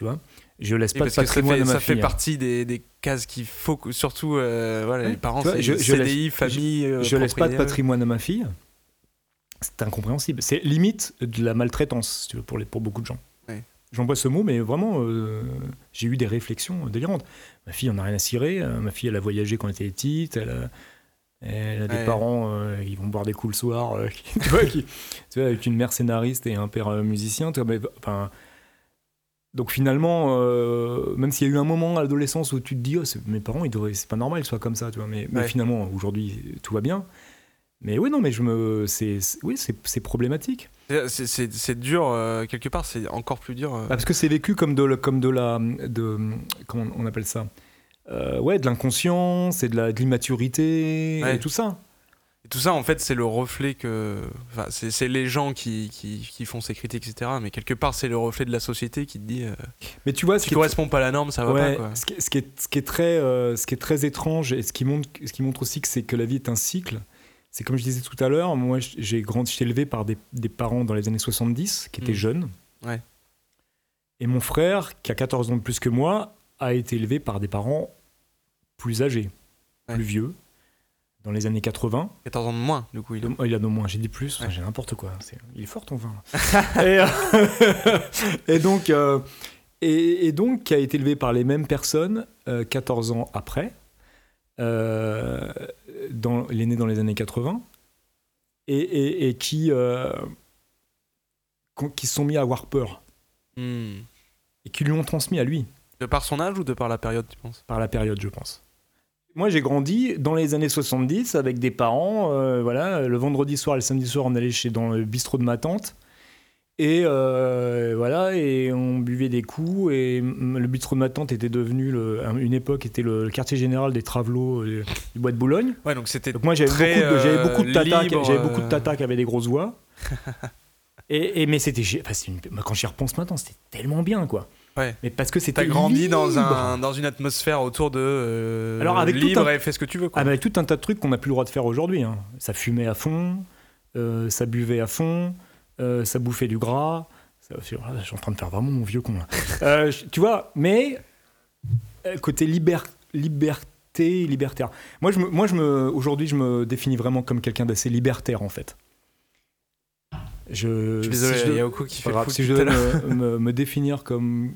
Tu vois Je laisse pas de que ça patrimoine fait, à ma ça fait fille. hein. partie des, des cases qu'il faut, que- surtout euh, voilà, Ouais. les parents, vois, je- je CDI, laisse- famille, euh, je laisse pas de patrimoine à ma fille. C'est incompréhensible. C'est limite de la maltraitance, tu pour, les, pour beaucoup de gens. Ouais. j'emploie ce mot, mais vraiment, euh, j'ai eu des réflexions délirantes. Ma fille, on n'a rien à cirer. euh, ma fille, elle a voyagé quand elle était petite. Elle a, elle a des Ouais. parents, euh, ils vont boire des coups le soir. euh, qui- [laughs] tu, vois, qui- tu vois, avec une mère scénariste et un père euh, musicien. tu vois, mais, enfin, donc finalement, euh, même s'il y a eu un moment à l'adolescence où tu te dis, oh, mes parents, ils devraient- c'est pas normal qu'ils soient comme ça, tu vois. Mais, finalement, aujourd'hui, tout va bien. Mais oui, non, mais je me, c'est, oui, c'est, problématique. C'est- dur, euh, quelque part, c'est encore plus dur. euh. Bah, parce que c'est vécu comme de, la- comme de la, de, comment on appelle ça, ouais, de l'inconscience et de, la, de l'immaturité Ouais. et tout ça. Tout ça, en fait, c'est le reflet que. Enfin, c'est c'est les gens qui, qui, qui font ces critiques, etc. Mais quelque part, c'est le reflet de la société qui te dit euh, Mais tu vois, ce qui est- corresponds pas à la norme, ça va Ouais, pas, quoi. Ce, qui est, ce qui est- ce qui est très, euh, ce qui est très étrange et ce qui montre, ce qui montre aussi que c'est que la vie est un cycle. C'est comme je disais tout à l'heure, moi j'ai grandi, j'étais élevé par des, des parents dans les années 70 qui étaient Mm. jeunes. Ouais. Et mon frère, qui a 14 ans de plus que moi, a été élevé par des parents plus âgés, Ouais. plus vieux, dans les années 80. 14 ans de moins, du coup. Il... A de moins, j'ai dit plus, Ouais. j'ai n'importe quoi. Il est fort ton vin. [laughs] et, euh, [laughs] et donc, euh, et, et donc, qui a été élevé par les mêmes personnes euh, 14 ans après. Euh, dans, il est né dans les années 80. Et, qui, qui se sont mis à avoir peur. Hmm. Et qui lui ont transmis à lui, De par son âge ou de par la période, tu penses? Par la période, je pense. Moi, j'ai grandi dans les années 70 avec des parents. euh, voilà, le vendredi soir, et le samedi soir, on allait chez dans le bistrot de ma tante. Et euh, voilà, et on buvait des coups. Et le bistrot de ma tante était devenu, le, une époque, était le, quartier général des travelots euh, du bois de Boulogne. Ouais, donc c'était. Moi, j'avais beaucoup, de- j'avais beaucoup de tatas, qui- libre, j'avais beaucoup de tatas qui avaient des grosses voix. [laughs] et, et- mais c'était, enfin, une- quand j'y repense maintenant, c'était tellement bien, quoi. Ouais. Mais parce que c'était T'as grandi dans, un, dans une atmosphère autour de. euh, Alors, avec tout libre un- et fais ce que tu veux, quoi. Ah avec tout un tas de trucs qu'on n'a plus le droit de faire aujourd'hui. hein. Ça fumait à fond, euh, ça buvait à fond, euh, ça bouffait du gras. Ça- je suis en train de faire vraiment mon vieux con là. [laughs] Tu vois, mais côté liber- liberté, libertaire. Moi, je me, moi je me, aujourd'hui, je me définis vraiment comme quelqu'un d'assez libertaire en fait. Je, je suis désolé, si il je- y a Oko qui fait grave, si je l'heure. me, me- me définir comme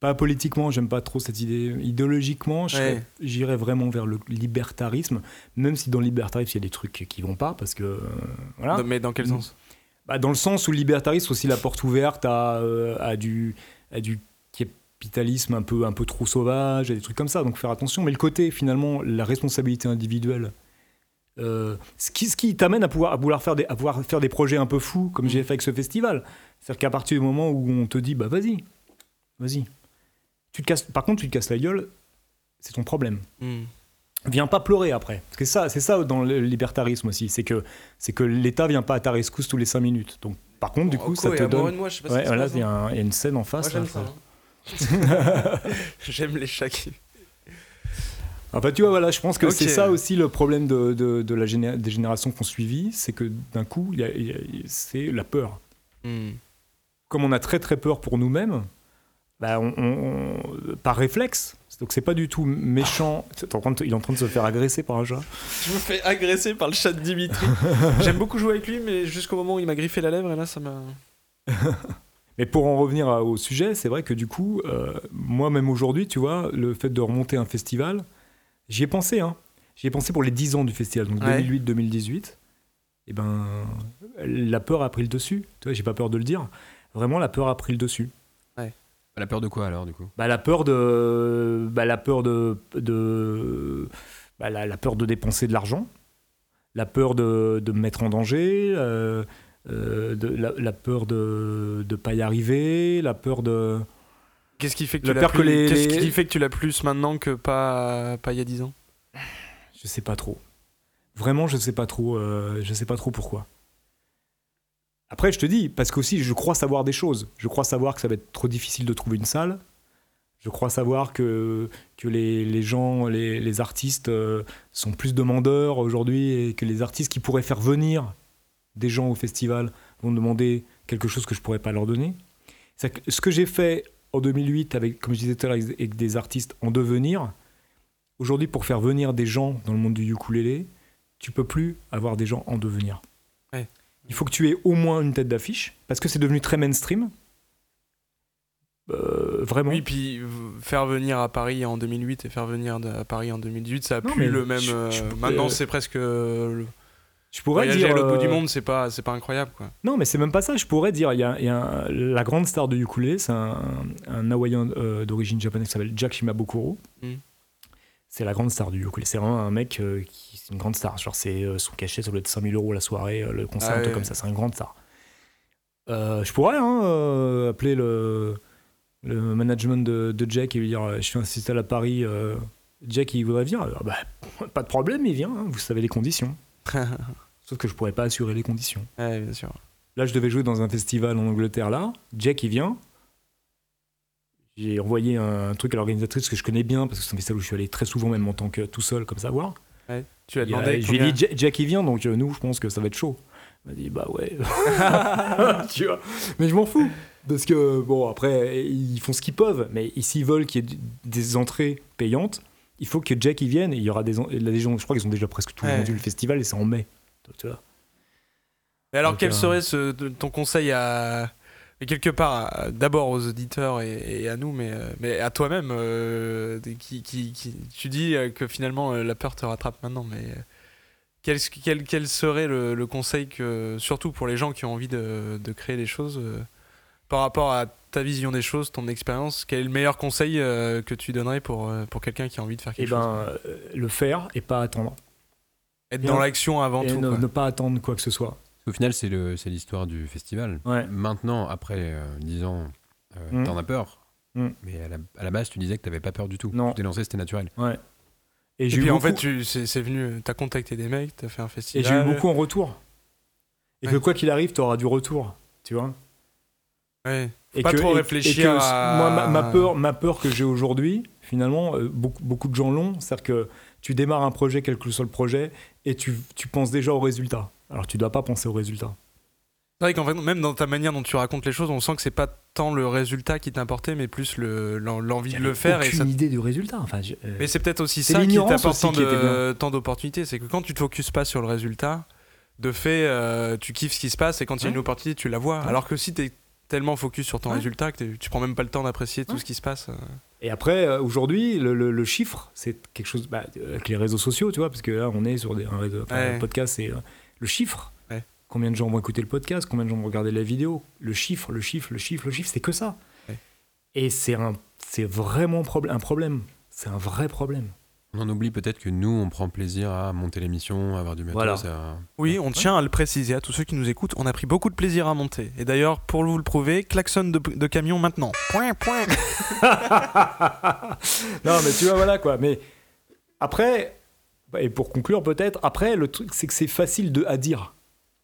pas politiquement, j'aime pas trop cette idée. Idéologiquement, je Ouais. j'irais vraiment vers le libertarisme, même si dans le libertarisme il y a des trucs qui vont pas, parce que euh, voilà. Mais dans quel sens? Bah, dans le sens où le libertarisme c'est aussi la porte ouverte à, euh, à du à du capitalisme un peu un peu trop sauvage, à des trucs comme ça. Donc faire attention. Mais le côté finalement la responsabilité individuelle. Euh, ce qui, ce qui t'amène à pouvoir, à, vouloir faire des, à pouvoir faire des projets un peu fous comme j'ai fait avec ce festival. C'est-à-dire qu'à partir du moment où on te dit bah vas-y, vas-y. Tu te casses, par contre, tu te casses la gueule, c'est ton problème. Hmm. Viens pas pleurer après. Parce que ça, c'est ça dans le libertarisme aussi, c'est que c'est que l'État vient pas à ta rescousse tous les 5 minutes. Donc par contre, du coup, ça te donne. de moi, je sais pas Ouais, ce qui se voilà, passe, il y, a hein. il y a une scène en face. Moi, là, hein. [laughs] [laughs] J'aime les chats qui. Enfin, tu vois, voilà, je pense que c'est ça aussi le problème de, de- de la géné- des générations qu'on suivi, c'est que d'un coup, c'est la peur. Hmm. Comme on a très très peur pour nous-mêmes, bah, on- on- on- par réflexe, donc c'est pas du tout méchant. T'es en train de- il est en train de se faire agresser par un chat. Je me fais agresser par le chat de Dimitri. [laughs] J'aime beaucoup jouer avec lui, mais jusqu'au moment où il m'a griffé la lèvre, et là, ça m'a. [laughs] Mais pour en revenir à- au sujet, c'est vrai que du coup, euh, moi même aujourd'hui, tu vois, le fait de remonter un festival, j'y ai pensé, hein. J'y ai pensé pour les 10 ans du festival, donc Ouais. 2008-2018. Et ben, la peur a pris le dessus. Tu vois, j'ai pas peur de le dire. Vraiment, la peur a pris le dessus. La peur de quoi alors du coup? Bah, la peur de, bah, la peur de, de bah, la, la peur de dépenser de l'argent, la peur de, de me mettre en danger, euh, euh, de, la, la peur de ne pas y arriver, la peur de Qu'est-ce qui fait que tu l'as plus... les- Qu'est-ce les- qui fait que tu l'as plus maintenant que pas pas il y a 10 ans? Je sais pas trop. Vraiment, je sais pas trop. euh, je sais pas trop pourquoi. Après, je te dis, parce qu'aussi, je crois savoir des choses. Je crois savoir que ça va être trop difficile de trouver une salle. Je crois savoir que, que les, les gens, les, les artistes euh, sont plus demandeurs aujourd'hui et que les artistes qui pourraient faire venir des gens au festival vont demander quelque chose que je pourrais pas leur donner. Que ce que j'ai fait en 2008 avec, comme je disais tout à l'heure, avec des artistes en devenir, aujourd'hui, pour faire venir des gens dans le monde du ukulélé, tu peux plus avoir des gens en devenir. Ouais. Il faut que tu aies au moins une tête d'affiche, parce que c'est devenu très mainstream. vraiment. Oui, puis v- faire venir à Paris en 2008 et faire venir à Paris en 2018, ça a Non, plus le même. je- euh, je maintenant, c'est presque. euh, le- je pourrais voyager dire. à l'autre bout du euh, monde, c'est pas, c'est pas incroyable, quoi. Non, mais c'est même pas ça. Je pourrais dire, il y a, il y a un- la grande star de ukulélé, c'est un, un Hawaïen euh, d'origine japonaise qui s'appelle Jack Shimabukuro. Mm. C'est la grande star du ukulélé. C'est vraiment un mec euh, qui c'est une grande star. Genre, c'est euh, son cachet, ça doit être 5000 euros la soirée, le concert, Ah un truc ouais. comme ça. C'est une grande star. Je pourrais hein, appeler le, le management de, de Jack et lui dire Je suis installé à Paris. euh, Jack, il voudrait venir Ah bah, [laughs] Pas de problème, il vient. hein, vous savez les conditions. [laughs] Sauf que je pourrais pas assurer les conditions. ouais, bien sûr. Là, je devais jouer dans un festival en Angleterre, là. Jack, il vient. J'ai envoyé un truc à l'organisatrice que je connais bien, parce que c'est un festival où je suis allé très souvent, même en tant que tout seul, comme ça, voir. Tu demandé. je lui ai dit, Ja- Jack, il vient, donc euh, nous, je pense que ça va être chaud. Il m'a dit, bah ouais. [laughs] tu vois. Mais je m'en fous. Parce que, bon, après, ils font ce qu'ils peuvent. Mais s'ils veulent qu'il y ait des entrées payantes, il faut que Jack, il vienne. Et il y aura des, en- il y a des gens, je crois qu'ils ont déjà presque tout Ouais. vendu le festival, et c'est en mai. Tu vois. Mais alors, Donc, quel euh, serait ce- ton conseil à. mais quelque part, d'abord aux auditeurs et, et à nous, mais, euh, mais à toi-même, euh, qui, qui, qui- tu dis que finalement la peur te rattrape maintenant, mais quel, quel, quel serait le, le conseil, que, surtout pour les gens qui ont envie de, de créer des choses, euh, par rapport à ta vision des choses, ton expérience, quel est le meilleur conseil euh, que tu donnerais pour, euh, pour quelqu'un qui a envie de faire Et quelque chose ben, euh, le faire et pas attendre. Être et dans l'action avant et tout. ne, quoi. ne pas attendre quoi que ce soit. Au final, c'est le- c'est l'histoire du festival. Ouais. Maintenant, après euh, 10 ans, euh, Mm. t'en as peur. Mm. Mais à la, à la base, tu disais que t'avais pas peur du tout. Non. Tu t'es lancé, c'était naturel. Ouais. Et, Et j'ai eu puis en fait, tu- c'est c'est venu, t'as contacté des mecs, t'as fait un et festival. j'ai eu beaucoup en retour. Et que quoi qu'il arrive, tu auras du retour. Tu vois Ouais. et pas que, trop et- réfléchir et que à- Moi, ma, ma peur, ma peur que j'ai aujourd'hui, finalement, euh, beaucoup, beaucoup de gens l'ont. C'est-à-dire que tu démarres un projet, quel que soit le projet, et tu, tu penses déjà au résultat. Alors tu dois pas penser au résultat. C'est vrai qu'en fait, même dans ta manière dont tu racontes les choses, on sent que c'est pas tant le résultat qui t'importait, mais plus le- l'en- l'envie de le faire. Et aucune ça... idée du résultat. Enfin, je- euh, Mais c'est peut-être aussi ça qui l'ignorance t'apporte aussi tant d'opportunités. C'est que quand tu te focuses pas sur le résultat, de fait, euh, tu kiffes ce qui se passe et quand il y a une opportunité, tu la vois. Ouais. Alors que si t'es tellement focus sur ton Ouais. résultat que tu prends même pas le temps d'apprécier tout Ouais. ce qui se passe. euh. Et après, euh, aujourd'hui, le, le- le chiffre, c'est quelque chose bah, euh, avec les réseaux sociaux, tu vois, parce que là, on est sur des, un, réseau, enfin, Ouais. un podcast, c'est euh, le chiffre. Ouais. Combien de gens vont écouter le podcast, combien de gens vont regarder la vidéo, le chiffre, le chiffre, le chiffre, le chiffre, c'est que ça. Ouais. Et c'est un, c'est vraiment un problème. C'est un vrai problème. On en oublie peut-être que nous, on prend plaisir à monter l'émission, à avoir du matos. Voilà. à- Oui, on tient à le préciser à tous ceux qui nous écoutent. On a pris beaucoup de plaisir à monter. Et d'ailleurs, pour vous le prouver, klaxon de, de camion maintenant. Point, point. [laughs] non, mais tu vois, voilà quoi. Mais après, et pour conclure peut-être, après, le truc, c'est que c'est facile de, à dire.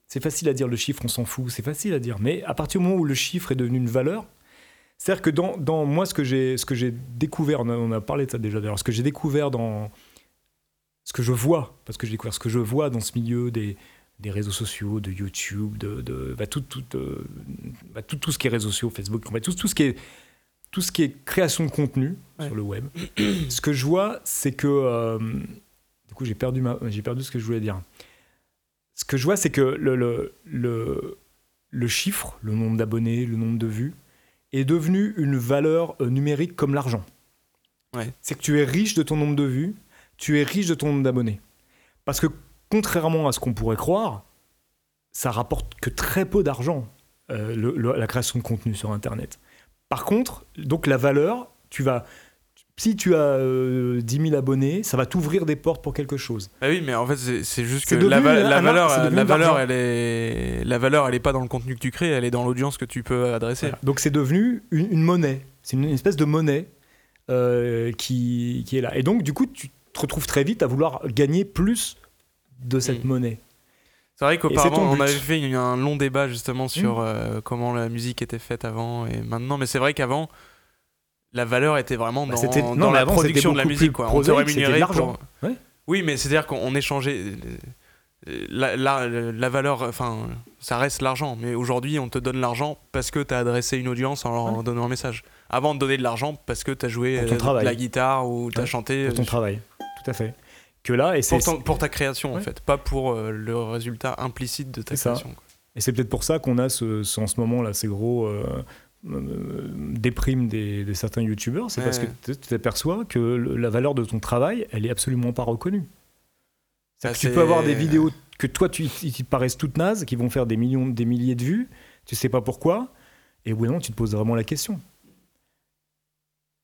C'est facile à dire, le chiffre, on s'en fout, c'est facile à dire. Mais à partir du moment où le chiffre est devenu une valeur, c'est-à-dire que dans, dans moi, ce que j'ai ce que j'ai découvert, on a, on a parlé de ça déjà d'ailleurs, ce que j'ai découvert dans. Ce que je vois, parce que j'ai découvert ce que je vois dans ce milieu des, des réseaux sociaux, de YouTube, de, de bah, tout, tout, euh, bah, tout, tout ce qui est réseaux sociaux, Facebook, tout, tout ce qui est tout ce qui est création de contenu Ouais. sur le web. ce que je vois, c'est que euh, du coup j'ai perdu ma, j'ai perdu ce que je voulais dire. Ce que je vois, c'est que le, le, le, le chiffre, le nombre d'abonnés, le nombre de vues, est devenu une valeur euh, numérique comme l'argent. Ouais. C'est que tu es riche de ton nombre de vues, tu es riche de ton nombre d'abonnés. Parce que contrairement à ce qu'on pourrait croire, ça rapporte que très peu d'argent, euh, la création de contenu sur Internet. Par contre, donc la valeur, tu vas, si tu as euh, 10 000 abonnés, ça va t'ouvrir des portes pour quelque chose. Ah oui, mais en fait, c'est juste que la, va- valeur, devenu la valeur, elle est, la valeur, elle est pas dans le contenu que tu crées, elle est dans l'audience que tu peux adresser. Voilà. Donc c'est devenu une, une monnaie. C'est une espèce de monnaie euh, qui, qui est là. Et donc, du coup, tu te retrouves très vite à vouloir gagner plus de cette Mm. monnaie. C'est vrai qu'auparavant, on avait fait un long débat justement sur euh, comment la musique était faite avant et maintenant, mais c'est vrai qu'avant, la valeur était vraiment Bah, dans, non, la avant, production de la musique. Quoi. On te prosaïque, c'était de rémunérait l'argent. pour- Ouais. Oui, mais c'est-à-dire qu'on échangeait. euh, La, la, la valeur, enfin, ça reste l'argent, mais aujourd'hui on te donne l'argent parce que tu as adressé une audience en leur Ouais. donnant un message. Avant de donner de l'argent parce que tu as joué euh, de travail. la guitare ou tu as Ouais, chanté. Pour ton euh, travail. Tout à fait. Que là, et pour, ton- pour ta création en fait, pas pour euh, le résultat implicite de ta création. quoi. Et c'est peut-être pour ça qu'on a ce, ce- en ce moment là ces gros, euh, euh, déprime des, de certains youtubeurs, c'est Ouais. parce que tu t'aperçois que le- la valeur de ton travail, elle est absolument pas reconnue. Que tu peux avoir des vidéos que toi, tu, te paraissent toutes nazes, qui vont faire des millions, des milliers de vues, tu sais pas pourquoi, et au bout d'un tu te poses vraiment la question.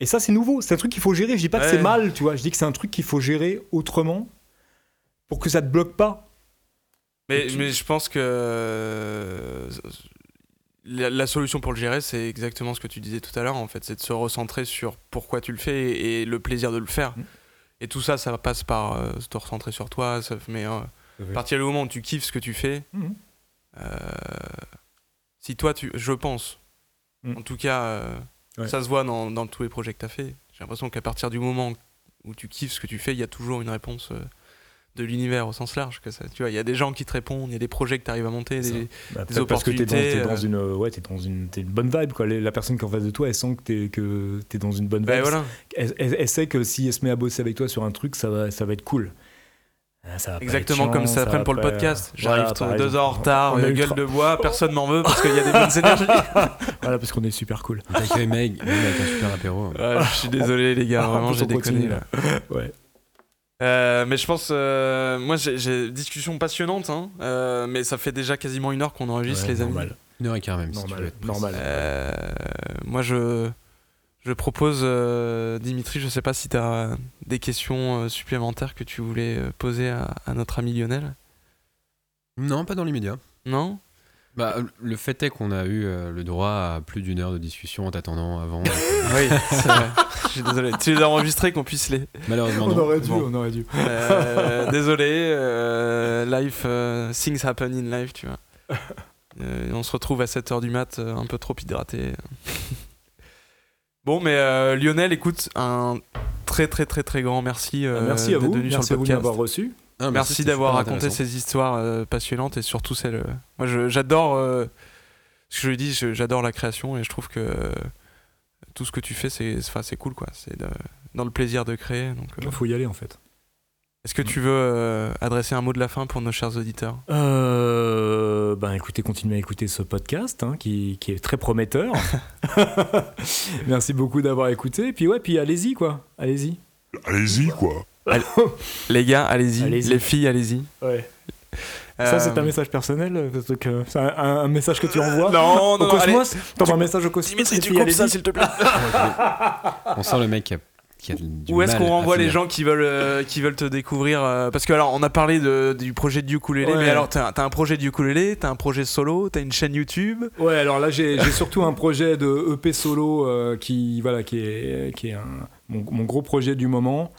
Et ça, c'est nouveau, c'est un truc qu'il faut gérer. Je dis pas que c'est mal, tu vois, je dis que c'est un truc qu'il faut gérer autrement pour que ça te bloque pas. Mais, tu- mais je pense que euh, la, la solution pour le gérer, c'est exactement ce que tu disais tout à l'heure, en fait. C'est de se recentrer sur pourquoi tu le fais et, et le plaisir de le faire. Mm. Et tout ça, ça passe par euh, se recentrer sur toi. Ça, mais euh, à partir du moment où tu kiffes ce que tu fais, Mhm. euh, si toi, tu, je pense, Mm. en tout cas, euh, Ouais. ça se voit dans, dans tous les projets que tu as fait. J'ai l'impression qu'à partir du moment où tu kiffes ce que tu fais, il y a toujours une réponse de l'univers au sens large. Que ça, tu vois, il y a des gens qui te répondent, il y a des projets que tu arrives à monter. Des... Bah, des peut-être parce que t'es dans, opportunités, t'es dans euh. une, euh, ouais, t'es dans une, t'es une bonne vibe quoi. La personne qui est en face de toi, elle sent que t'es que t'es dans une bonne vibe. Ben voilà, elle, elle- elle sait que si elle se met à bosser avec toi sur un truc, ça va, ça va être cool. Ah, ça exactement comme chiant, ça après pour le podcast. Voilà, J'arrive par deux heures en retard, euh, eu gueule de bois, [laughs] personne m'en veut parce qu'il y a des bonnes [laughs] énergies. Voilà, parce qu'on est super cool. T'accueille Meg, avec un super apéro. Ouais, je suis désolé les gars, En vraiment j'ai on déconné là. Ouais. Euh, mais je pense, euh, moi j'ai- discussion passionnante, hein, euh, mais ça fait déjà quasiment une heure qu'on enregistre Ouais, les amis. normal. Une heure et quart même, si tu veux Normal. être normal. Euh, moi je, je propose, euh, Dimitri, je sais pas si tu as des questions euh, supplémentaires que tu voulais poser à, à notre ami Lionel. Non, pas dans l'immédiat. Non? Bah, le fait est qu'on a eu euh, le droit à plus d'une heure de discussion en t'attendant avant. [laughs] Oui, c'est vrai. Je suis désolé. Tu les as enregistrés qu'on puisse les. Malheureusement, On non. aurait dû, Bon. on aurait dû. Euh, [laughs] désolé, euh, life, euh, things happen in life, tu vois. Euh, on se retrouve à 7h du mat, un peu trop hydraté. bon, mais euh, Lionel, écoute, un très très très très grand merci. euh, merci à d'être vous, venu merci sur à le vous de m'avoir reçu. Ah, Merci d'avoir raconté ces histoires euh, passionnantes et surtout celles. euh, moi, je- j'adore. euh, ce que je lui dis, j'adore la création et je trouve que euh, tout ce que tu fais, c'est enfin, c'est cool, quoi. C'est dans le plaisir de créer. Donc, euh, Il faut y aller en fait. est-ce que tu veux euh, adresser un mot de la fin pour nos chers auditeurs? Euh, ben écoutez, continuez à écouter ce podcast hein, qui, qui est très prometteur. [laughs] [laughs] Merci beaucoup d'avoir écouté. Et puis ouais, puis allez-y quoi, allez-y. Allez-y, quoi. [laughs] Les gars, allez-y. Allez-y. Les filles, allez-y. Ouais. Ça c'est un message personnel, euh, ce truc, euh, c'est un, un- message que tu envoies. Non, Au non, non, allez. Cosmos, t'envoies un message au Cosmos. Dimitri, tu coupes ça, s'il te plaît. [laughs] On sent le mec qui a, qui a du Où est-ce qu'on renvoie les gens qui veulent, euh, qui veulent te découvrir euh, Parce que alors, on a parlé de, du projet de ukulélé, Ouais. mais alors t'as as un projet de ukulélé, t'as un projet solo, t'as une chaîne YouTube. Ouais, alors là j'ai j'ai surtout un projet de EP solo euh, qui voilà qui est qui est un- mon, mon gros projet du moment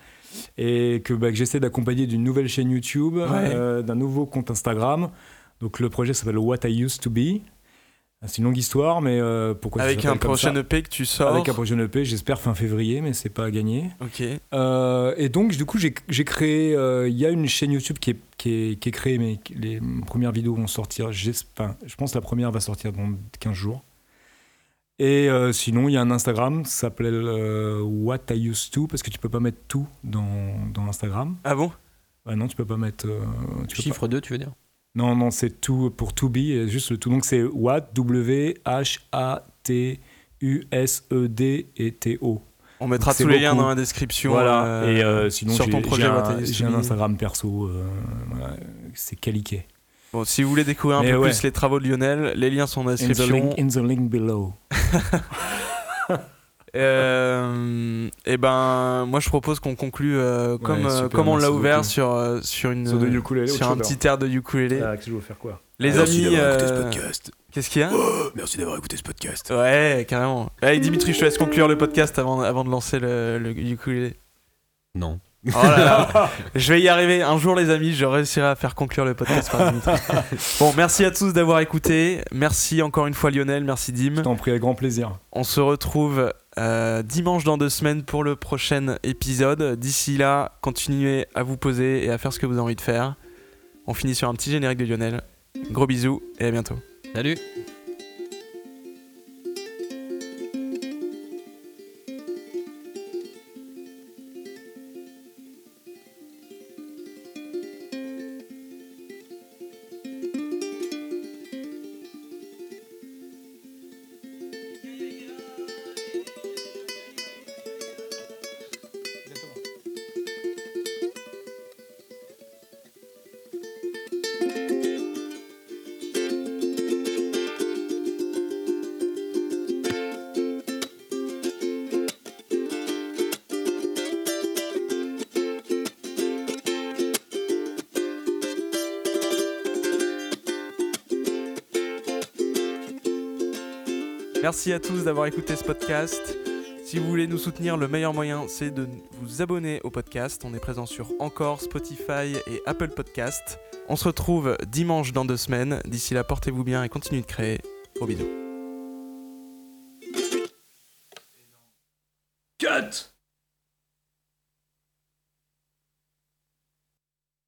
et que, bah, que j'essaie d'accompagner d'une nouvelle chaîne YouTube, euh, d'un nouveau compte Instagram. Donc le projet s'appelle What I Used to Be. C'est une longue histoire, mais euh, pourquoi ça avec un prochain EP que tu sors. Avec un prochain EP, j'espère fin février, mais c'est pas à gagner. Ok. Euh, et donc, du coup, j'ai créé. euh, Il y a une chaîne YouTube qui est, qui est, qui est créée, mais les premières vidéos vont sortir. je pense que la première va sortir dans 15 jours. Et euh, sinon, il y a un Instagram, ça s'appelle euh, What I Used to, parce que tu peux pas mettre tout dans, dans Instagram. Ah bon? Ah non, tu peux pas mettre. euh, tu peux Chiffre 2, tu veux dire? Pas- Non, non, c'est tout pour to be, et juste le tout. Donc c'est What, W-H-A-T-U-S-E-D E et T-O. On mettra C'est tous les liens beaucoup. dans la description. Voilà, euh, et euh, sinon sur j'ai- ton projet j'ai What I un, Used to j'ai un Be. Instagram perso, euh, voilà, c'est Caliquet. Bon, si vous voulez découvrir un Mais peu ouais. plus les travaux de Lionel, les liens sont dans la In the, description. link, in the link below. [laughs] Euh, et ben, moi je propose qu'on conclue euh, comme, euh, super, comme on l'a merci ouvert beaucoup. sur, euh, sur, une, Sur ukulélé, un petit air de ukulélé. Ah, que je veux faire quoi Les Merci amis, d'avoir écouté ce podcast. qu'est-ce qu'il y a Merci d'avoir écouté ce podcast. Ouais, carrément. Allez, Dimitri, je te laisse conclure le podcast avant, avant de lancer le, le ukulélé. Non. Oh là là, [laughs] je vais y arriver. Un jour, les amis, je réussirai à faire conclure le podcast par Dimitri. [laughs] Bon, merci à tous d'avoir écouté. Merci encore une fois, Lionel. Merci, Dim. Je t'en prie, avec grand plaisir. On se retrouve euh, dimanche dans deux semaines pour le prochain épisode. D'ici là, continuez à vous poser et à faire ce que vous avez envie de faire. On finit sur un petit générique de Lionel. Gros bisous et à bientôt. Salut Merci à tous d'avoir écouté ce podcast. Si vous voulez nous soutenir, le meilleur moyen, c'est de vous abonner au podcast. On est présent sur Encore, Spotify et Apple Podcast. On se retrouve dimanche dans deux semaines. D'ici là, portez-vous bien et continuez de créer. Gros bisous.